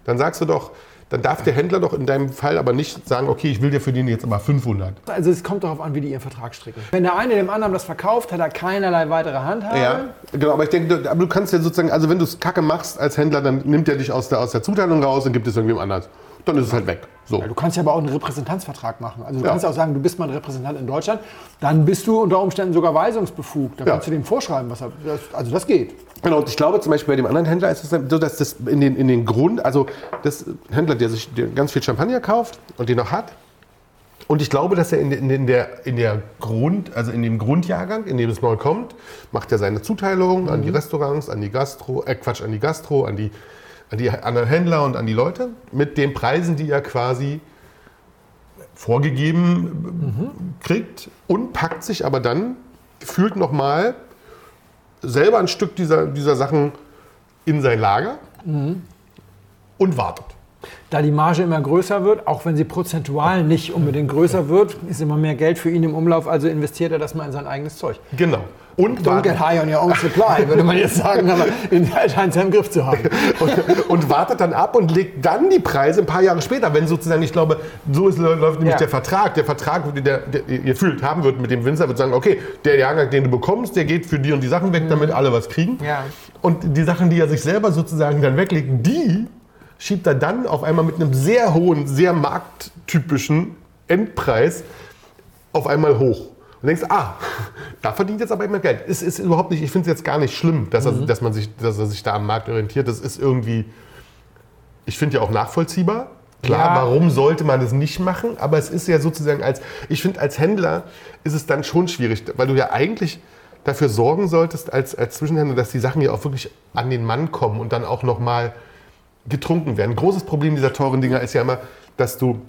A: Dann sagst du doch, dann darf der Händler doch in deinem Fall aber nicht sagen, okay, ich will dir für den jetzt aber 500.
B: Also es kommt darauf an, wie die ihren Vertrag stricken. Wenn der eine dem anderen das verkauft, hat er keinerlei weitere Handhabe.
A: Ja, genau, aber ich denke, du, aber du kannst ja sozusagen, also wenn du es kacke machst als Händler, dann nimmt er dich aus der, aus der Zuteilung raus und gibt es irgendwem anders. Dann ist es halt weg. So.
B: Du kannst ja aber auch einen Repräsentanzvertrag machen. Also du
A: Ja.
B: kannst auch sagen, du bist mal ein Repräsentant in Deutschland, dann bist du unter Umständen sogar weisungsbefugt. Dann
A: Ja.
B: kannst du dem vorschreiben, was er. Das, also das geht.
A: Genau, und ich glaube zum Beispiel bei dem anderen Händler ist es so, dass das in den, in den Grund, also das Händler, der sich ganz viel Champagner kauft und den noch hat. Und ich glaube, dass er in, in, in, der, in der Grund, also in dem Grundjahrgang, in dem es neu kommt, macht er seine Zuteilung an die Restaurants, an die Gastro, äh Quatsch, an die Gastro, an die, an die anderen Händler und an die Leute mit den Preisen, die er quasi vorgegeben kriegt und packt sich aber dann gefühlt nochmal selber ein Stück dieser, dieser Sachen in sein Lager und wartet.
B: Da die Marge immer größer wird, auch wenn sie prozentual nicht unbedingt größer wird, ist immer mehr Geld für ihn im Umlauf, also investiert er das mal in sein eigenes Zeug.
A: Genau. Und
B: Don't get
A: wartet,
B: high on your own supply, würde man jetzt sagen, aber in scheint es im Griff zu haben.
A: und, [laughs] und wartet dann ab und legt dann die Preise ein paar Jahre später, wenn sozusagen, ich glaube, so ist, läuft nämlich
B: Ja.
A: der Vertrag. Der Vertrag, der, der ihr fühlt haben wird mit dem Winzer, wird sagen, okay, der Jahrgang, den du bekommst, der geht für die und die Sachen weg, damit alle was kriegen.
B: Ja.
A: Und die Sachen, die er sich selber sozusagen dann weglegt, die schiebt er dann auf einmal mit einem sehr hohen, sehr markttypischen Endpreis auf einmal hoch. Und denkst, ah, [laughs] da verdient jetzt aber immer Geld. Es ist überhaupt nicht, ich finde es jetzt gar nicht schlimm, dass, er, dass, man sich, dass er sich da am Markt orientiert. Das ist irgendwie, ich finde ja auch nachvollziehbar. Klar,
B: Ja.
A: warum sollte man das nicht machen? Aber es ist ja sozusagen als, ich finde, als Händler ist es dann schon schwierig, weil du ja eigentlich dafür sorgen solltest, als, als Zwischenhändler, dass die Sachen ja auch wirklich an den Mann kommen und dann auch nochmal getrunken werden. Ein großes Problem dieser teuren Dinger ist ja immer, dass du,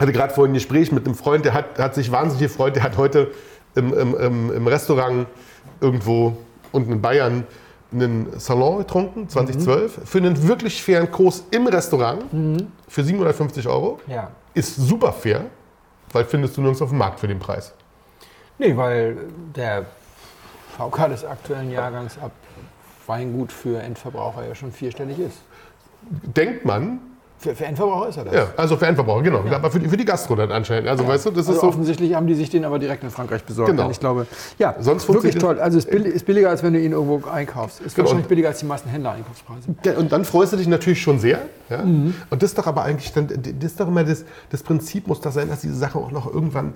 A: hatte gerade vorhin ein Gespräch mit einem Freund, der hat, hat sich wahnsinnig gefreut, der hat heute im, im, im, Restaurant irgendwo unten in Bayern einen Salon getrunken, 2012, für einen wirklich fairen Kurs im Restaurant für 750 Euro.
B: Ja.
A: Ist super fair, weil findest du nirgends auf dem Markt für den Preis.
B: Nee, weil der VK des aktuellen Jahrgangs ab Weingut für Endverbraucher ja schon vierstellig ist.
A: Denkt man,
B: Für, für Endverbraucher ist er das.
A: ja, also für Endverbraucher, genau, aber für die, für die Gastro dann anscheinend. Also weißt du, das
B: Also
A: ist so.
B: offensichtlich haben die sich den aber direkt in Frankreich besorgt.
A: Genau.
B: Ich glaube, ja,
A: Sonst
B: wirklich toll. Also ist, billig, ist billiger, als wenn du ihn irgendwo einkaufst. Ist
A: Genau.
B: wahrscheinlich billiger als die meisten Händler-Einkaufspreise.
A: Ja, und dann freust du dich natürlich schon sehr. Ja? Und das ist doch aber eigentlich dann, das ist doch immer das, das Prinzip muss doch sein, dass diese Sachen auch noch irgendwann,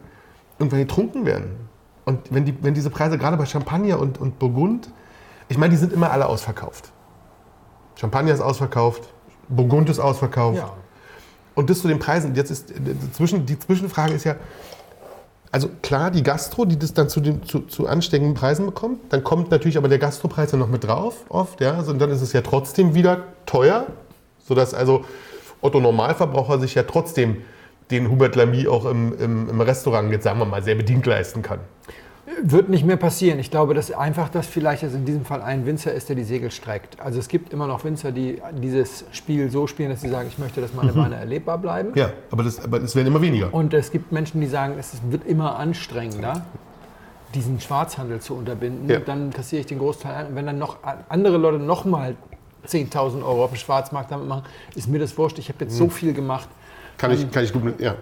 A: irgendwann getrunken werden. Und wenn, die, wenn diese Preise gerade bei Champagner und, und Burgund, ich meine, die sind immer alle ausverkauft. Champagner ist ausverkauft, Burgund ist ausverkauft.
B: Ja.
A: Und das zu den Preisen. Jetzt ist die, Zwischen, die Zwischenfrage ist ja, also klar, die Gastro, die das dann zu, den, zu, zu ansteigenden Preisen bekommt, dann kommt natürlich aber der Gastropreis ja noch mit drauf, oft, ja, also, und dann ist es ja trotzdem wieder teuer, sodass also Otto Normalverbraucher sich ja trotzdem den Hubert Lamy auch im, im, im Restaurant, jetzt sagen wir mal, sehr bedient leisten kann.
B: Wird nicht mehr passieren. Ich glaube, dass einfach das vielleicht also in diesem Fall ein Winzer ist, der die Segel streckt. Also es gibt immer noch Winzer, die dieses Spiel so spielen, dass sie sagen, ich möchte, dass meine Weine erlebbar bleiben.
A: Ja, aber, das, aber es werden immer weniger.
B: Und es gibt Menschen, die sagen, es wird immer anstrengender, diesen Schwarzhandel zu unterbinden.
A: Ja.
B: Dann kassiere ich den Großteil ein. Und wenn dann noch andere Leute nochmal 10.000 Euro auf dem Schwarzmarkt damit machen, ist mir das wurscht. Ich habe jetzt so viel gemacht.
A: Kann ich, kann ich gut mit, ja.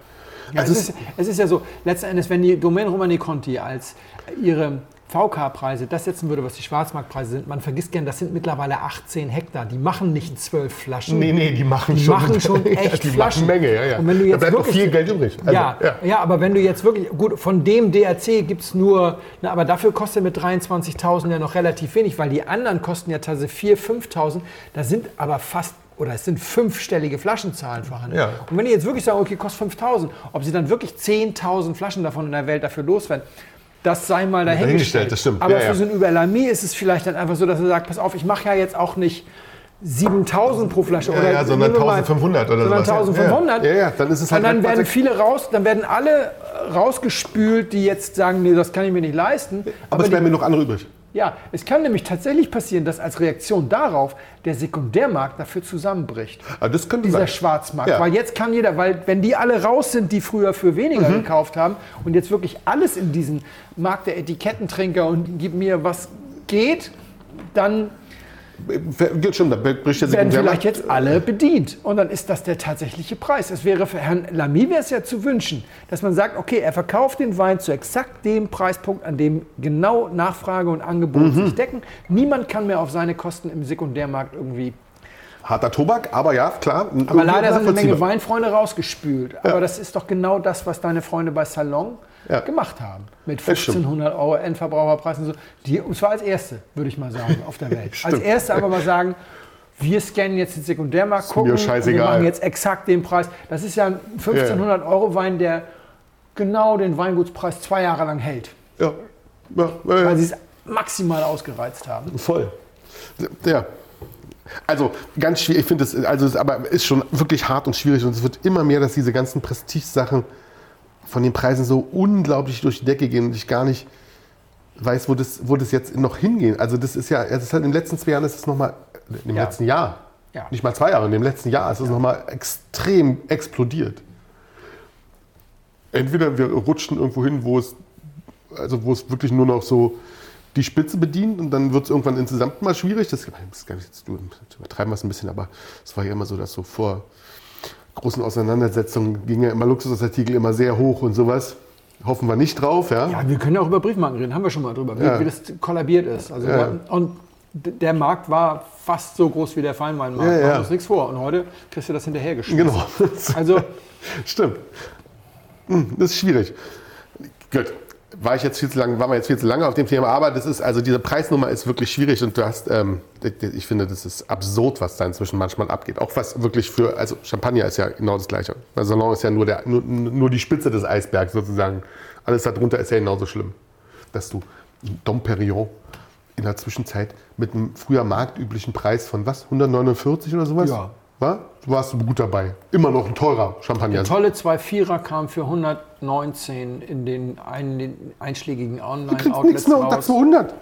B: Ja,
A: Also
B: es, ist, es ist ja so, letzten Endes, wenn die Domaine Romani Conti als ihre VK-Preise das setzen würde, was die Schwarzmarktpreise sind, man vergisst gern, das sind mittlerweile 18 Hektar. Die machen nicht 12 Flaschen.
A: Nee, nee, die machen
B: Die
A: schon,
B: machen [laughs] schon
A: Ja,
B: echt
A: die
B: Flaschen.
A: machen Menge, ja, ja.
B: Und wenn du
A: da
B: jetzt
A: bleibt auch
B: wirklich-
A: viel Geld übrig. Also,
B: ja, ja. aber wenn du jetzt wirklich, gut, von dem DRC gibt es nur, na, aber dafür kostet mit 23.000 ja noch relativ wenig, weil die anderen kosten ja tatsächlich 4.000, 5.000. Da sind aber fast, oder es sind fünfstellige Flaschenzahlen vorhanden.
A: Ja.
B: Und wenn die jetzt wirklich sagen, okay, kostet 5.000, ob sie dann wirklich 10.000 Flaschen davon in der Welt dafür loswerden, das sei mal dahingestellt.
A: Das stimmt.
B: Aber
A: Ja,
B: für so ein Überlami ist es vielleicht dann einfach so, dass er sagt, pass auf, ich mache ja jetzt auch nicht 7000 pro Flasche.
A: Ja,
B: oder
A: ja, sondern
B: nehmen wir mal-
A: 1500 oder
B: sondern
A: sowas.
B: 1500.
A: Ja, ja, dann ist es halt
B: Und dann werden viele raus, dann werden alle äh, rausgespült, die jetzt sagen, nee, das kann ich mir nicht leisten.
A: Aber es
B: die,
A: bleiben mir noch andere übrig.
B: Ja, es kann nämlich tatsächlich passieren, dass als Reaktion darauf der Sekundärmarkt dafür zusammenbricht.
A: Aber das könnte
B: Dieser
A: sein.
B: Schwarzmarkt.
A: Ja.
B: Weil jetzt kann jeder, weil wenn die alle raus sind, die früher für weniger
A: Mhm.
B: gekauft haben und jetzt wirklich alles in diesen Markt der Etikettentrinker und gib mir was geht, dann
A: Stimmt, da bricht der
B: werden vielleicht jetzt alle bedient. Und dann ist das der tatsächliche Preis. Es wäre für Herrn Lamy wäre es ja zu wünschen, dass man sagt, okay, er verkauft den Wein zu exakt dem Preispunkt, an dem genau Nachfrage und Angebot
A: Mhm.
B: sich decken. Niemand kann mehr auf seine Kosten im Sekundärmarkt irgendwie.
A: Harter Tobak, aber ja, klar.
B: Aber leider sind eine Menge Weinfreunde rausgespült. Aber das ist doch genau das, was deine Freunde bei Salon
A: Ja.
B: gemacht haben. Mit
A: Das stimmt.
B: 1500 Euro Endverbraucherpreis und so. Die, und zwar als erste, würde ich mal sagen, auf der Welt. [laughs] als erste aber mal sagen, wir scannen jetzt den Sekundärmarkt, gucken, wir machen jetzt exakt den Preis. Das ist ja ein 1500 Euro Wein, der genau den Weingutspreis zwei Jahre lang hält,
A: Ja. Ja, ja,
B: weil
A: ja.
B: sie es maximal ausgereizt haben.
A: Voll. Ja. Also ganz schwierig, ich finde es, also es aber ist schon wirklich hart und schwierig und es wird immer mehr, dass diese ganzen Prestigesachen von den Preisen so unglaublich durch die Decke gehen und ich gar nicht weiß, wo das, wo das jetzt noch hingeht. Also das ist ja, es ist halt in den letzten zwei Jahren ist es nochmal, im
B: Ja.
A: letzten Jahr,
B: Ja.
A: nicht mal zwei Jahre, in dem letzten Jahr ist es nochmal extrem explodiert. Entweder wir rutschen irgendwo hin, wo es, also wo es wirklich nur noch so die Spitze bedient und dann wird es irgendwann insgesamt mal schwierig. Das, das jetzt du, übertreiben wir es ein bisschen, aber es war ja immer so, dass so vor großen Auseinandersetzungen ging ja immer Luxusartikel immer sehr hoch und sowas. Hoffen wir nicht drauf, ja.
B: Ja, wir können ja auch über Briefmarken reden, haben wir schon mal drüber, wie,
A: Ja.
B: wie das kollabiert ist. Also
A: Ja.
B: Und der Markt war fast so groß wie der Feinweinmarkt.
A: Ja, ja.
B: Machen uns nichts vor. Und heute kriegst du das hinterhergeschmissen.
A: Genau.
B: Also, [laughs]
A: Stimmt. Hm, Das ist schwierig. Gut. War ich jetzt viel zu lange, waren wir jetzt viel zu lange auf dem Thema, aber das ist, also diese Preisnummer ist wirklich schwierig und du hast, ähm, ich finde, das ist absurd, was da inzwischen manchmal abgeht. Auch was wirklich für, also Champagner ist ja genau das Gleiche. Der Salon ist ja nur, der, nur, nur die Spitze des Eisbergs sozusagen. Alles darunter ist ja genauso schlimm. Dass du Dom Perignon in der Zwischenzeit mit einem früher marktüblichen Preis von was? 149 oder sowas?
B: Ja.
A: War? Du warst gut dabei. Immer noch ein teurer Champagner.
B: tolle 2,4er kam für 119 in den, ein, den einschlägigen
A: Du kriegst
B: Online-Outlets
A: nichts mehr unter
B: raus.
A: 200.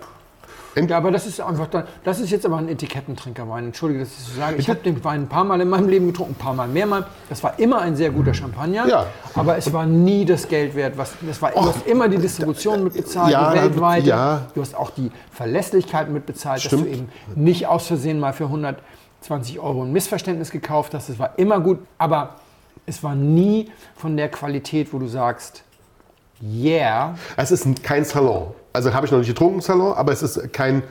B: Ja, aber das ist einfach dann, das ist jetzt aber ein Etikettentrinkerwein. Entschuldige, dass ich so sage. Ich habe den Wein ein paar Mal in meinem Leben getrunken, ein paar Mal mehrmal. Das war immer ein sehr guter Champagner,
A: Ja.
B: aber es war nie das Geld wert. Was, das war, du hast immer die Distribution mitbezahlt,
A: Ja,
B: die weltweite.
A: ja.
B: Du hast auch die Verlässlichkeit mitbezahlt,
A: Stimmt.
B: dass du eben nicht aus Versehen mal für 120 Euro ein Missverständnis gekauft hast. Es war immer gut, aber es war nie von der Qualität, wo du sagst, yeah,
A: Es ist ein- kein Salon. Also habe ich noch nicht getrunken, Salon, aber es ist kein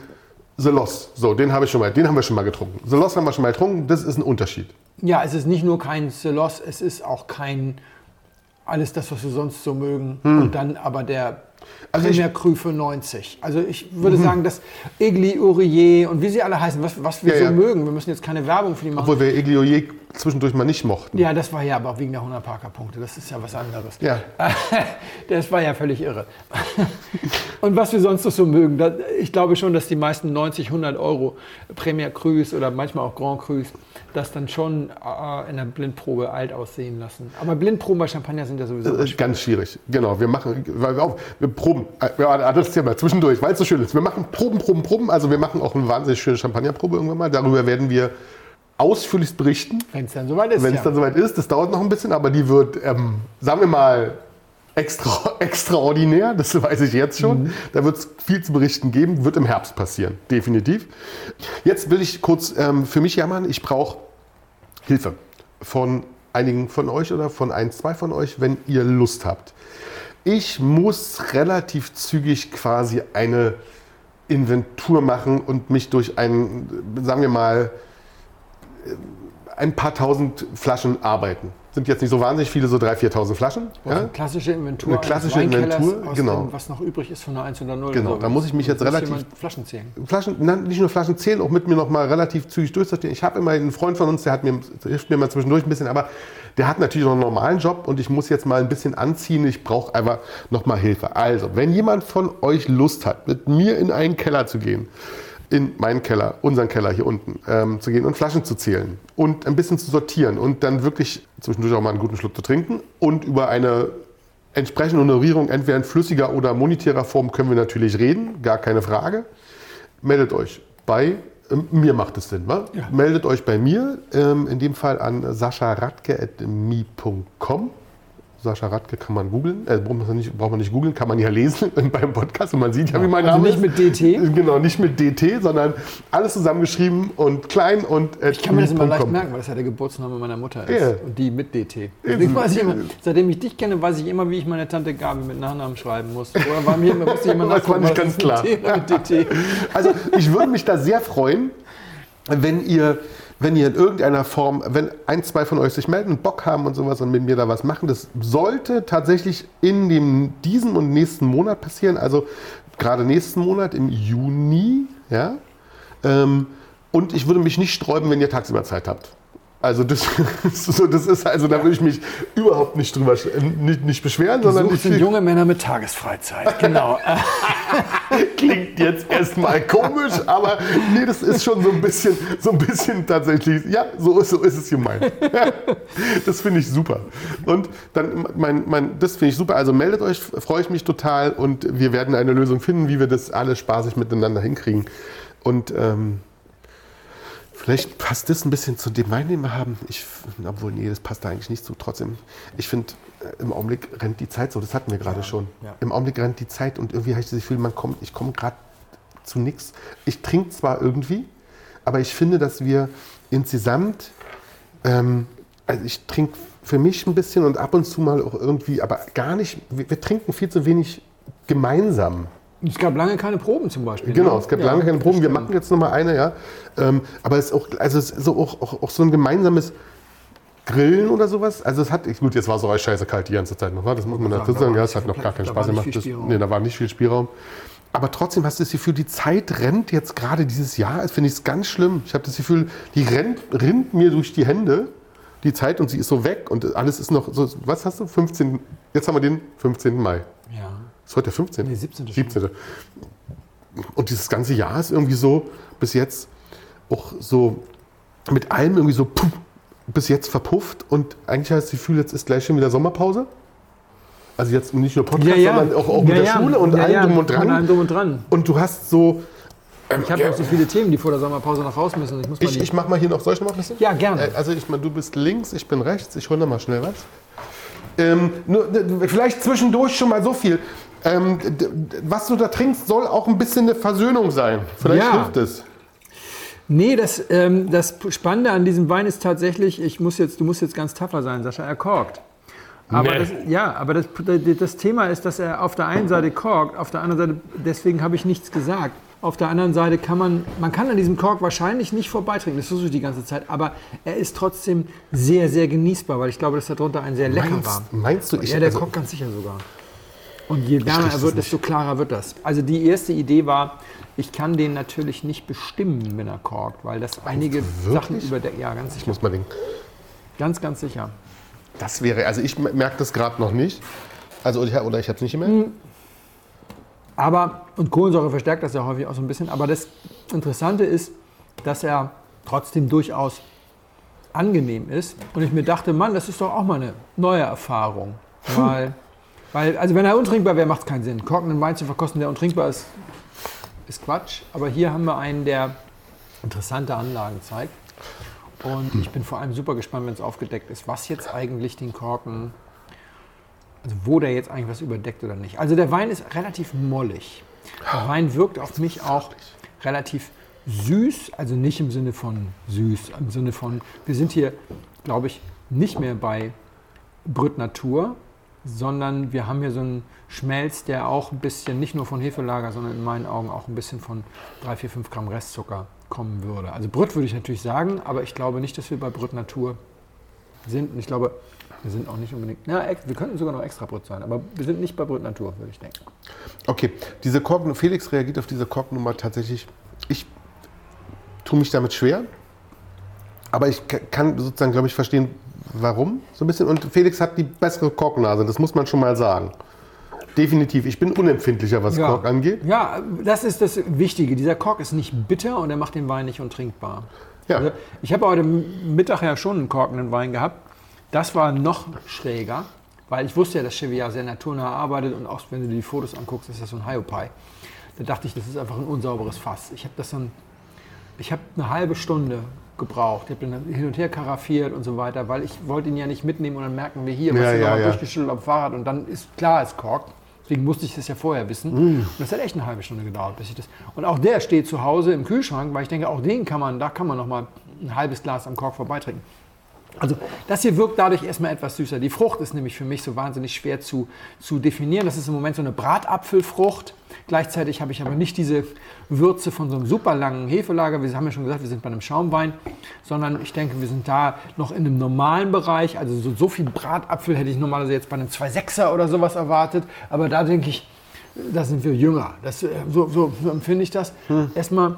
A: Selos. So, den habe ich schon mal, den haben wir schon mal getrunken. Selos haben wir schon mal getrunken, das ist ein Unterschied.
B: Ja, es ist nicht nur kein Celos, es ist auch kein alles das, was wir sonst so mögen. Und dann aber der
A: Hm. Also ich-
B: Premier Cru für 90. Also ich würde sagen, dass Egli, Urier und wie sie alle heißen, was, was wir
A: Ja,
B: so
A: ja.
B: mögen. Wir müssen jetzt keine Werbung für die machen.
A: Obwohl wir Eglioyer zwischendurch mal nicht mochten.
B: Ja, das war ja aber wegen der 100 Parker-Punkte. Das ist ja was anderes.
A: Ja. [laughs]
B: das war ja völlig irre. [laughs] Und was wir sonst noch so mögen, ich glaube schon, dass die meisten 90, 100 Euro Premier Cruise oder manchmal auch Grand Cruise das dann schon äh, in der Blindprobe alt aussehen lassen. Aber Blindproben bei Champagner sind ja sowieso
A: Äh, Ganz schwierig. Genau, wir machen, weil wir, auch, wir proben, äh, ja, das mal zwischendurch, weil es so schön ist. Wir machen Proben, Proben, Proben. Also wir machen auch eine wahnsinnig schöne Champagnerprobe irgendwann mal. Darüber werden wir ausführlich berichten,
B: Wenn es dann soweit ist.
A: wenn es
B: ja.
A: dann soweit ist. Das dauert noch ein bisschen, aber die wird, ähm, sagen wir mal, extra, [laughs] extraordinär. Das weiß ich jetzt schon. Da wird es viel zu berichten geben. Wird im Herbst passieren, definitiv. Jetzt will ich kurz ähm, für mich jammern. Ich brauche Hilfe von einigen von euch oder von ein, zwei von euch, wenn ihr Lust habt. Ich muss relativ zügig quasi eine Inventur machen und mich durch ein, sagen wir mal, ein paar tausend Flaschen arbeiten. Sind jetzt nicht so wahnsinnig viele, so 3.000, 4.000 Flaschen.
B: Also
A: Ja?
B: eine klassische Inventur.
A: Eine klassische
B: Weinkellers
A: Inventur, genau.
B: Dem, was noch übrig ist von der 1 oder 0.
A: Genau, da muss ich mich jetzt relativ-
B: Flaschen zählen.
A: Flaschen, na, nicht nur Flaschen zählen, auch mit mir noch mal relativ zügig durchsortieren. Ich habe immer einen Freund von uns, der hat mir, hilft mir mal zwischendurch ein bisschen, aber der hat natürlich noch einen normalen Job und ich muss jetzt mal ein bisschen anziehen. Ich brauche einfach noch mal Hilfe. Also, wenn jemand von euch Lust hat, mit mir in einen Keller zu gehen, in meinen Keller, unseren Keller hier unten, ähm, zu gehen und Flaschen zu zählen und ein bisschen zu sortieren und dann wirklich zwischendurch auch mal einen guten Schluck zu trinken und über eine entsprechende Honorierung, entweder in flüssiger oder monetärer Form, können wir natürlich reden, gar keine Frage. Meldet euch bei, ähm, mir macht es Sinn, wa?
B: Ja.
A: Meldet euch bei mir, ähm, in dem Fall an sascharadke.me.com. Sascha Radke kann man googeln, äh, braucht man nicht, braucht man nicht googeln, kann man ja lesen [laughs] beim Podcast und man sieht ja, wie mein
B: Also
A: Name
B: nicht
A: ist.
B: mit DT?
A: Genau, nicht mit DT, sondern alles zusammengeschrieben und klein und
B: Ich kann mir das immer leicht merken, weil das ja der Geburtsname meiner Mutter ist.
A: Ja.
B: Und die mit DT. Deswegen weiß ich immer, seitdem ich dich kenne, weiß ich immer, wie ich meine Tante Gabi mit Nachnamen schreiben muss. Oder war mir immer, musste ich immer
A: Das war nicht ganz klar. [laughs] Also ich würde mich da sehr freuen, wenn ihr, wenn ihr in irgendeiner Form, wenn ein, zwei von euch sich melden Bock haben und sowas und mit mir da was machen. Das sollte tatsächlich in dem, diesem und nächsten Monat passieren. Also gerade nächsten Monat im Juni. Ja? Ähm, und ich würde mich nicht sträuben, wenn ihr tagsüber Zeit habt. Also das, [laughs] so, das ist also da würde ich mich überhaupt nicht drüber äh, nicht, nicht beschweren, sondern
B: Sucht
A: ich,
B: sind junge Männer mit Tagesfreizeit. Genau. [laughs]
A: Klingt jetzt erstmal komisch, aber nee, das ist schon so ein bisschen, so ein bisschen tatsächlich, ja, so ist, so ist es gemeint. [laughs] Das finde ich super. Und dann, mein, mein, das finde ich super. Also meldet euch, freue ich mich total und wir werden eine Lösung finden, wie wir das alles spaßig miteinander hinkriegen. Und ähm, vielleicht passt das ein bisschen zu dem Wein, den wir haben. Ich, obwohl, nee, das passt da eigentlich nicht zu. Trotzdem, ich finde, äh, im Augenblick rennt die Zeit so. Das hatten wir gerade schon.
B: ja.
A: Im Augenblick rennt die Zeit und irgendwie habe ich das Gefühl, man kommt, ich komme gerade zu nichts. Ich trinke zwar irgendwie, aber ich finde, dass wir insgesamt, ähm, also ich trinke für mich ein bisschen und ab und zu mal auch irgendwie, aber gar nicht, wir, wir trinken viel zu wenig gemeinsam.
B: Es gab lange keine Proben zum Beispiel.
A: Genau,
B: ne?
A: es gab
B: Ja,
A: lange keine Proben. Wir machen jetzt noch mal eine, ja. Ähm, aber es ist auch, also es ist so auch, auch, auch so ein gemeinsames Grillen oder sowas. Also es hat, gut, jetzt war es auch scheiße kalt die ganze Zeit noch, ne? das muss man dazu
B: da
A: sagen. Ja, es hat noch gar keinen Spaß gemacht. Das, nee, da war nicht viel Spielraum. Aber trotzdem hast du das Gefühl, die Zeit rennt jetzt gerade dieses Jahr. Das finde ich ganz schlimm. Ich habe das Gefühl, die rennt, rinnt mir durch die Hände, die Zeit, und sie ist so weg. Und alles ist noch so, was hast du? 15, jetzt haben wir den 15. Mai.
B: Ja.
A: Ist heute der 15.
B: Nee, 17. schon.
A: 17. Und dieses ganze Jahr ist irgendwie so bis jetzt auch so mit allem irgendwie so puh, bis jetzt verpufft und eigentlich hast du das Gefühl, jetzt ist gleich schon wieder Sommerpause. Also jetzt nicht nur Podcast, sondern auch, auch mit der Schule und
B: ja,
A: allem
B: ja,
A: drum und
B: Und allem
A: dran.
B: drum und dran.
A: Und du hast so. ähm,
B: Ich habe
A: ja,
B: noch so viele Themen, die vor der Sommerpause noch raus müssen. Ich muss
A: ich, ich mach mal hier noch, soll ich noch mal ein bisschen?
B: Ja, gerne.
A: Äh, Also ich meine, du bist links, ich bin rechts, ich hole noch mal schnell was. Ähm, nur, d- vielleicht zwischendurch schon mal so viel. Ähm, was du da trinkst, soll auch ein bisschen eine Versöhnung sein. Vielleicht
B: Ja.
A: hilft es.
B: Nee, das, ähm, das Spannende an diesem Wein ist tatsächlich, ich muss jetzt, du musst jetzt ganz tapfer sein, Sascha, er korkt. Aber
A: Nee.
B: das, ja, aber das, das Thema ist, dass er auf der einen Seite korkt, auf der anderen Seite, deswegen habe ich nichts gesagt. Auf der anderen Seite kann man, man kann an diesem Kork wahrscheinlich nicht vorbeitrinken, das versuche ich die ganze Zeit, aber er ist trotzdem sehr, sehr genießbar, weil ich glaube, dass darunter ein sehr lecker war.
A: Meinst, meinst du, ich
B: Ja, der
A: also,
B: korkt ganz sicher sogar. Und je wärmer er wird, desto klarer wird das. Also die erste Idee war, ich kann den natürlich nicht bestimmen, wenn er korkt, weil das einige
A: wirklich?
B: Sachen über der, ja ganz
A: Ich
B: sicher.
A: muss mal den.
B: Ganz, ganz sicher.
A: Das wäre, also ich merke das gerade noch nicht. Also, oder ich, oder ich habe es nicht gemerkt.
B: Aber, und Kohlensäure verstärkt das ja häufig auch so ein bisschen, aber das Interessante ist, dass er trotzdem durchaus angenehm ist. Und ich mir dachte, Mann, das ist doch auch mal eine neue Erfahrung. [laughs] Weil, weil also wenn er untrinkbar wäre, macht es keinen Sinn. Korkenden Wein zu verkosten, der untrinkbar ist, ist Quatsch. Aber hier haben wir einen, der interessante Anlagen zeigt. Und ich bin vor allem super gespannt, wenn es aufgedeckt ist, was jetzt eigentlich den Korken, also wo der jetzt eigentlich was überdeckt oder nicht. Also der Wein ist relativ mollig. Der Wein wirkt auf mich auch relativ süß, also nicht im Sinne von süß, im Sinne von, wir sind hier, glaube ich, nicht mehr bei Brüt Natur, sondern wir haben hier so einen Schmelz, der auch ein bisschen, nicht nur von Hefelager, sondern in meinen Augen auch ein bisschen von 3, 4, 5 Gramm Restzucker kommen würde. Also Brüt würde ich natürlich sagen, aber ich glaube nicht, dass wir bei Brüt Natur sind. Und ich glaube, wir sind auch nicht unbedingt, na, wir könnten sogar noch extra Brüt sein, aber wir sind nicht bei Brüt Natur, würde ich denken.
A: Okay, diese Korken, Felix reagiert auf diese Korknummer tatsächlich. Ich tue mich damit schwer, aber ich ka- kann sozusagen, glaube ich, verstehen, warum so ein bisschen. Und Felix hat die bessere Korknase, das muss man schon mal sagen. Definitiv. Ich bin unempfindlicher, was Kork angeht.
B: Ja, das ist das Wichtige. Dieser Kork ist nicht bitter und er macht den Wein nicht untrinkbar.
A: Ja.
B: Also, ich habe heute Mittag ja schon einen korkenden Wein gehabt. Das war noch schräger, weil ich wusste ja, dass Cheviat sehr naturnah arbeitet und auch wenn du dir die Fotos anguckst, ist das so ein Hyopai. Da dachte ich, das ist einfach ein unsauberes Fass. Ich habe das dann, ich habe eine halbe Stunde gebraucht. Ich habe den hin und her karaffiert und so weiter, weil ich wollte ihn ja nicht mitnehmen und dann merken wir hier, was
A: Ja, ja, ja.
B: durchgeschüttelt am Fahrrad und dann ist klar, es korkt. Deswegen musste ich das ja vorher wissen.
A: Mm.
B: Und das hat echt eine halbe Stunde gedauert, bis ich das. Und auch der steht zu Hause im Kühlschrank, weil ich denke, auch den kann man, da kann man noch mal ein halbes Glas am Kork vorbeitrinken. Also das hier wirkt dadurch erstmal etwas süßer. Die Frucht ist nämlich für mich so wahnsinnig schwer zu, zu definieren. Das ist im Moment so eine Bratapfelfrucht. Gleichzeitig habe ich aber nicht diese Würze von so einem super langen Hefelager. Wir haben ja schon gesagt, wir sind bei einem Schaumwein, sondern ich denke, wir sind da noch in einem normalen Bereich. Also so, so viel Bratapfel hätte ich normalerweise jetzt bei einem 2,6er oder sowas erwartet. Aber da denke ich, da sind wir jünger. Das, äh, so, so, so empfinde ich das. Erstmal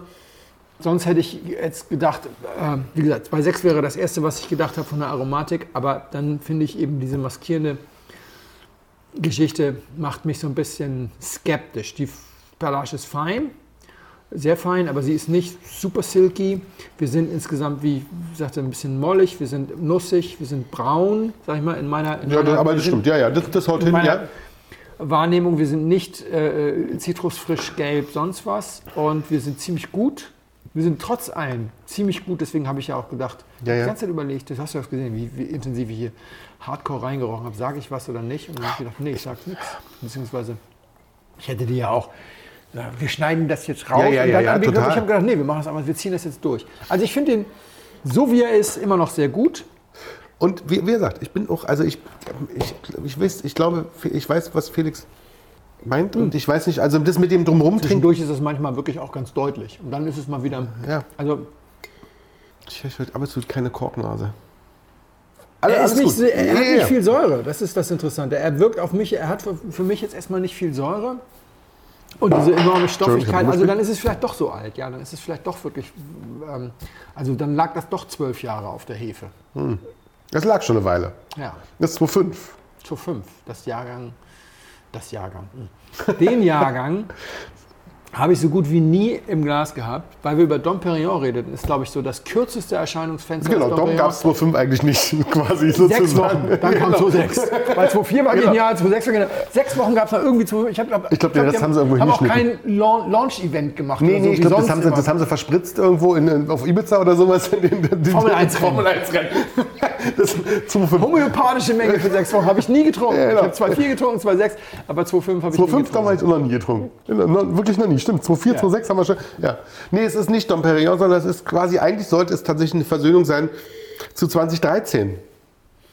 B: Sonst hätte ich jetzt gedacht, äh, wie gesagt, 2,6 wäre das erste, was ich gedacht habe von der Aromatik, aber dann finde ich eben diese maskierende Geschichte macht mich so ein bisschen skeptisch. Die Perlage ist fein, sehr fein, aber sie ist nicht super silky. Wir sind insgesamt, wie ich sagte, ein bisschen mollig, wir sind nussig, wir sind braun, sag ich mal, in meiner, in
A: Ja,
B: meiner
A: aber
B: wir
A: das stimmt. Ja, ja, das, das haut
B: in
A: hin. Ja.
B: Wahrnehmung, wir sind nicht äh, zitrusfrisch, gelb, sonst was. Und wir sind ziemlich gut. Wir sind trotz allem ziemlich gut. Deswegen habe ich ja auch gedacht,
A: Ja, ja.
B: die ganze Zeit überlegt, das hast du ja gesehen, wie, wie intensiv ich hier hardcore reingerochen habe. Sage ich was oder nicht? Und dann habe ich gedacht, nee, ich sage nichts. Beziehungsweise, ich hätte die ja auch, wir schneiden das jetzt raus.
A: Ja, ja,
B: und
A: ja,
B: dann
A: ja,
B: wir-
A: total.
B: Ich habe gedacht, nee, wir machen das einfach, wir ziehen das jetzt durch. Also ich finde den, so wie er ist, immer noch sehr gut.
A: Und wie, wie gesagt, ich bin auch, also ich, ich, ich, weiß, ich glaube, ich weiß, was Felix meint und ich weiß nicht, also das mit dem drumherum trinken.
B: Zwischendurch ist es manchmal wirklich auch ganz deutlich. Und dann ist es mal wieder,
A: Ja,
B: also
A: ich habe absolut keine Korknase.
B: Er, ist nicht, er hat
A: Ja,
B: nicht
A: ja.
B: viel Säure, das ist das Interessante. Er wirkt auf mich, er hat für, für mich jetzt erstmal nicht viel Säure. Und diese enorme Stoffigkeit, also dann ist es vielleicht doch so alt, ja, dann ist es vielleicht doch wirklich, ähm, also dann lag das doch zwölf Jahre auf der Hefe.
A: Das lag schon eine Weile.
B: Ja,
A: Das ist 2,5.
B: zu fünf, das Jahrgang, das Jahrgang. hm. Den Jahrgang [laughs] habe ich so gut wie nie im Glas gehabt, weil wir über Dom Perignon redeten. Ist, glaube ich, so das kürzeste Erscheinungsfenster.
A: Genau, Dom
B: Perignon.
A: gab es 2,5 eigentlich nicht, [laughs] quasi
B: Sechs
A: sozusagen.
B: Wochen, dann kam 2,6. Weil 2,4 war
A: Genau.
B: genial, 2,6 war genial. Sechs Wochen gab es noch irgendwie 2,5. Ich, hab,
A: Ich glaub, den Rest haben sie irgendwo
B: haben auch kein Launch-Event gemacht.
A: Nee,
B: oder so,
A: nee, ich glaube, das, haben sie- das haben sie verspritzt irgendwo in, in, auf Ibiza oder sowas. In den, den,
B: Formel 1 Rennen.
A: Formel 1 Rennen. [laughs] Das 2,5.
B: Homöopathische Menge für sechs Wochen habe ich nie getrunken.
A: Ja, genau.
B: Ich habe 2,4 getrunken, 2,6, aber 2,5 habe ich nie
A: 2,5
B: getrunken.
A: jetzt noch nie getrunken. Wirklich noch nie, stimmt. 2,4,
B: Ja.
A: 2,6 haben wir schon. Ja. Nee, es ist nicht Dom Perignon, sondern es ist quasi, eigentlich sollte es tatsächlich eine Versöhnung sein zu 2013.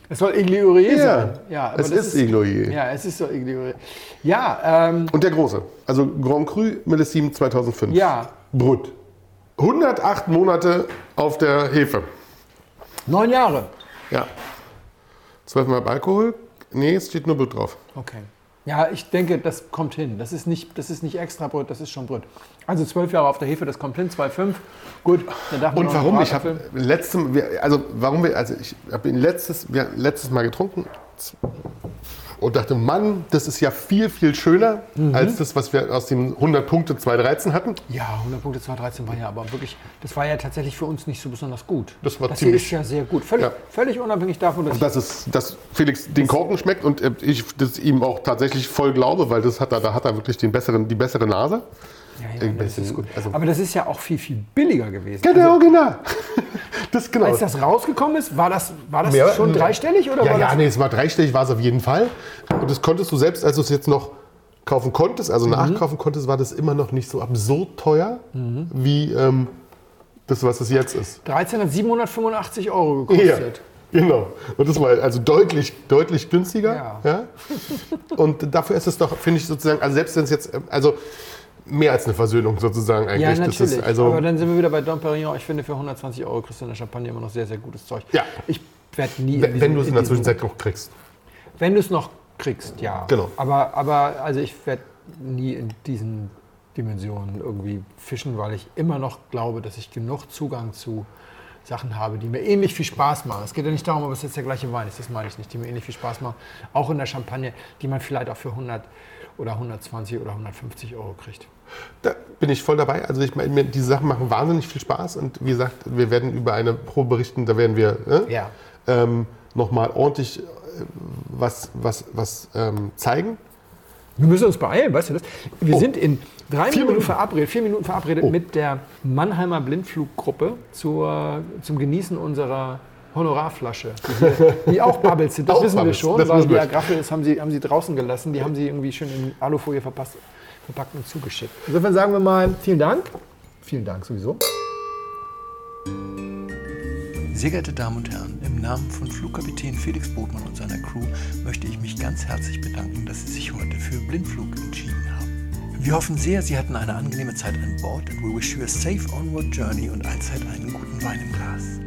B: Es soll Igliourier
A: Ja,
B: sein. Ja,
A: es
B: das
A: ist Iglorier.
B: Ja, es ist so Igliourier. Ja, ähm,
A: Und der große. Also Grand Cru Millesime 2005.
B: ja,
A: Brut. 108 Monate auf der Hefe.
B: neun Jahre.
A: Ja. 12 Mal Alkohol. Nee, es steht nur Blut drauf.
B: Okay. Ja, ich denke, das kommt hin. Das ist nicht, das ist nicht extra Brot, das ist schon Brot. Also zwölf Jahre auf der Hefe, das kommt hin, 2,5. Gut, dann darf man
A: Und warum? Ich habe letztem, also warum wir, also ich habe ihn letztes, wir, letztes Mal getrunken und dachte, Mann, das ist ja viel, viel schöner
B: Mhm.
A: als das, was wir aus den 100 Punkte 2013 hatten.
B: Ja, 100 Punkte 2013 war ja aber wirklich, das war ja tatsächlich für uns nicht so besonders gut.
A: Das war
B: das
A: ziemlich-
B: hier ist ja sehr gut. Völlig,
A: Ja.
B: völlig unabhängig davon, dass
A: Dass, es, dass Felix den Korken schmeckt und äh, ich das ihm auch tatsächlich voll glaube, weil das hat er, da hat er wirklich den besseren, die bessere Nase.
B: Ja, ja, das ist gut.
A: Also-
B: Aber das ist ja auch viel, viel billiger gewesen.
A: Genau, genau. [laughs] Das genau.
B: Als das rausgekommen ist, war das, war das
A: Mehr-
B: schon dreistellig oder
A: ja,
B: war
A: ja, nee, es war dreistellig, war es auf jeden Fall. Und das konntest du selbst, als du es jetzt noch kaufen konntest, also nachkaufen konntest, war das immer noch nicht so absurd teuer, wie ähm, das, was es jetzt ist.
B: 13 hat 785 Euro gekostet.
A: genau. Und das war also deutlich, deutlich günstiger.
B: Ja.
A: Ja. Und dafür ist es doch, finde ich sozusagen, also selbst wenn es jetzt, also mehr als eine Versöhnung sozusagen eigentlich.
B: Ja, natürlich.
A: also,
B: Aber dann sind wir wieder bei Dom Perignon. Ich finde, für 120 Euro kriegst du in der Champagne immer noch sehr, sehr gutes Zeug.
A: Ja.
B: Ich werde nie.
A: wenn, wenn du es in der Zwischenzeit noch kriegst.
B: Wenn du es noch kriegst, ja.
A: Genau.
B: Aber, aber also ich werde nie in diesen Dimensionen irgendwie fischen, weil ich immer noch glaube, dass ich genug Zugang zu Sachen habe, die mir ähnlich viel Spaß machen. Es geht ja nicht darum, ob es jetzt der gleiche Wein ist, das meine ich nicht, die mir ähnlich viel Spaß machen. Auch in der Champagne, die man vielleicht auch für 100 oder 120 oder 150 Euro kriegt.
A: Da bin ich voll dabei. Also ich meine, mir- diese Sachen machen wahnsinnig viel Spaß und wie gesagt, wir werden über eine Probe berichten, da werden wir ne,
B: Ja.
A: ähm, nochmal ordentlich äh, was, was, was ähm, zeigen.
B: Wir müssen uns beeilen, weißt du das? Wir
A: Oh.
B: sind in drei
A: Vier
B: Minuten
A: Minuten.
B: verabredet, vier Minuten verabredet
A: Oh.
B: mit der Mannheimer Blindfluggruppe zur, zum Genießen unserer Honorarflasche, die, die auch Bubbles sind. Das
A: Auch
B: wissen wir
A: Bubbles,
B: schon,
A: das
B: weil
A: wissen
B: die
A: wir.
B: Agraffe das haben sie, haben sie draußen gelassen. Die haben sie irgendwie schön in Alufolie verpasst, verpackt und zugeschickt. Insofern sagen wir mal vielen Dank. Vielen Dank sowieso.
C: Sehr geehrte Damen und Herren, im Namen von Flugkapitän Felix Botmann und seiner Crew möchte ich mich ganz herzlich bedanken, dass Sie sich heute für Blindflug entschieden haben. Wir hoffen sehr, Sie hatten eine angenehme Zeit an Bord and we wish you a safe onward journey und allzeit einen guten Wein im Glas.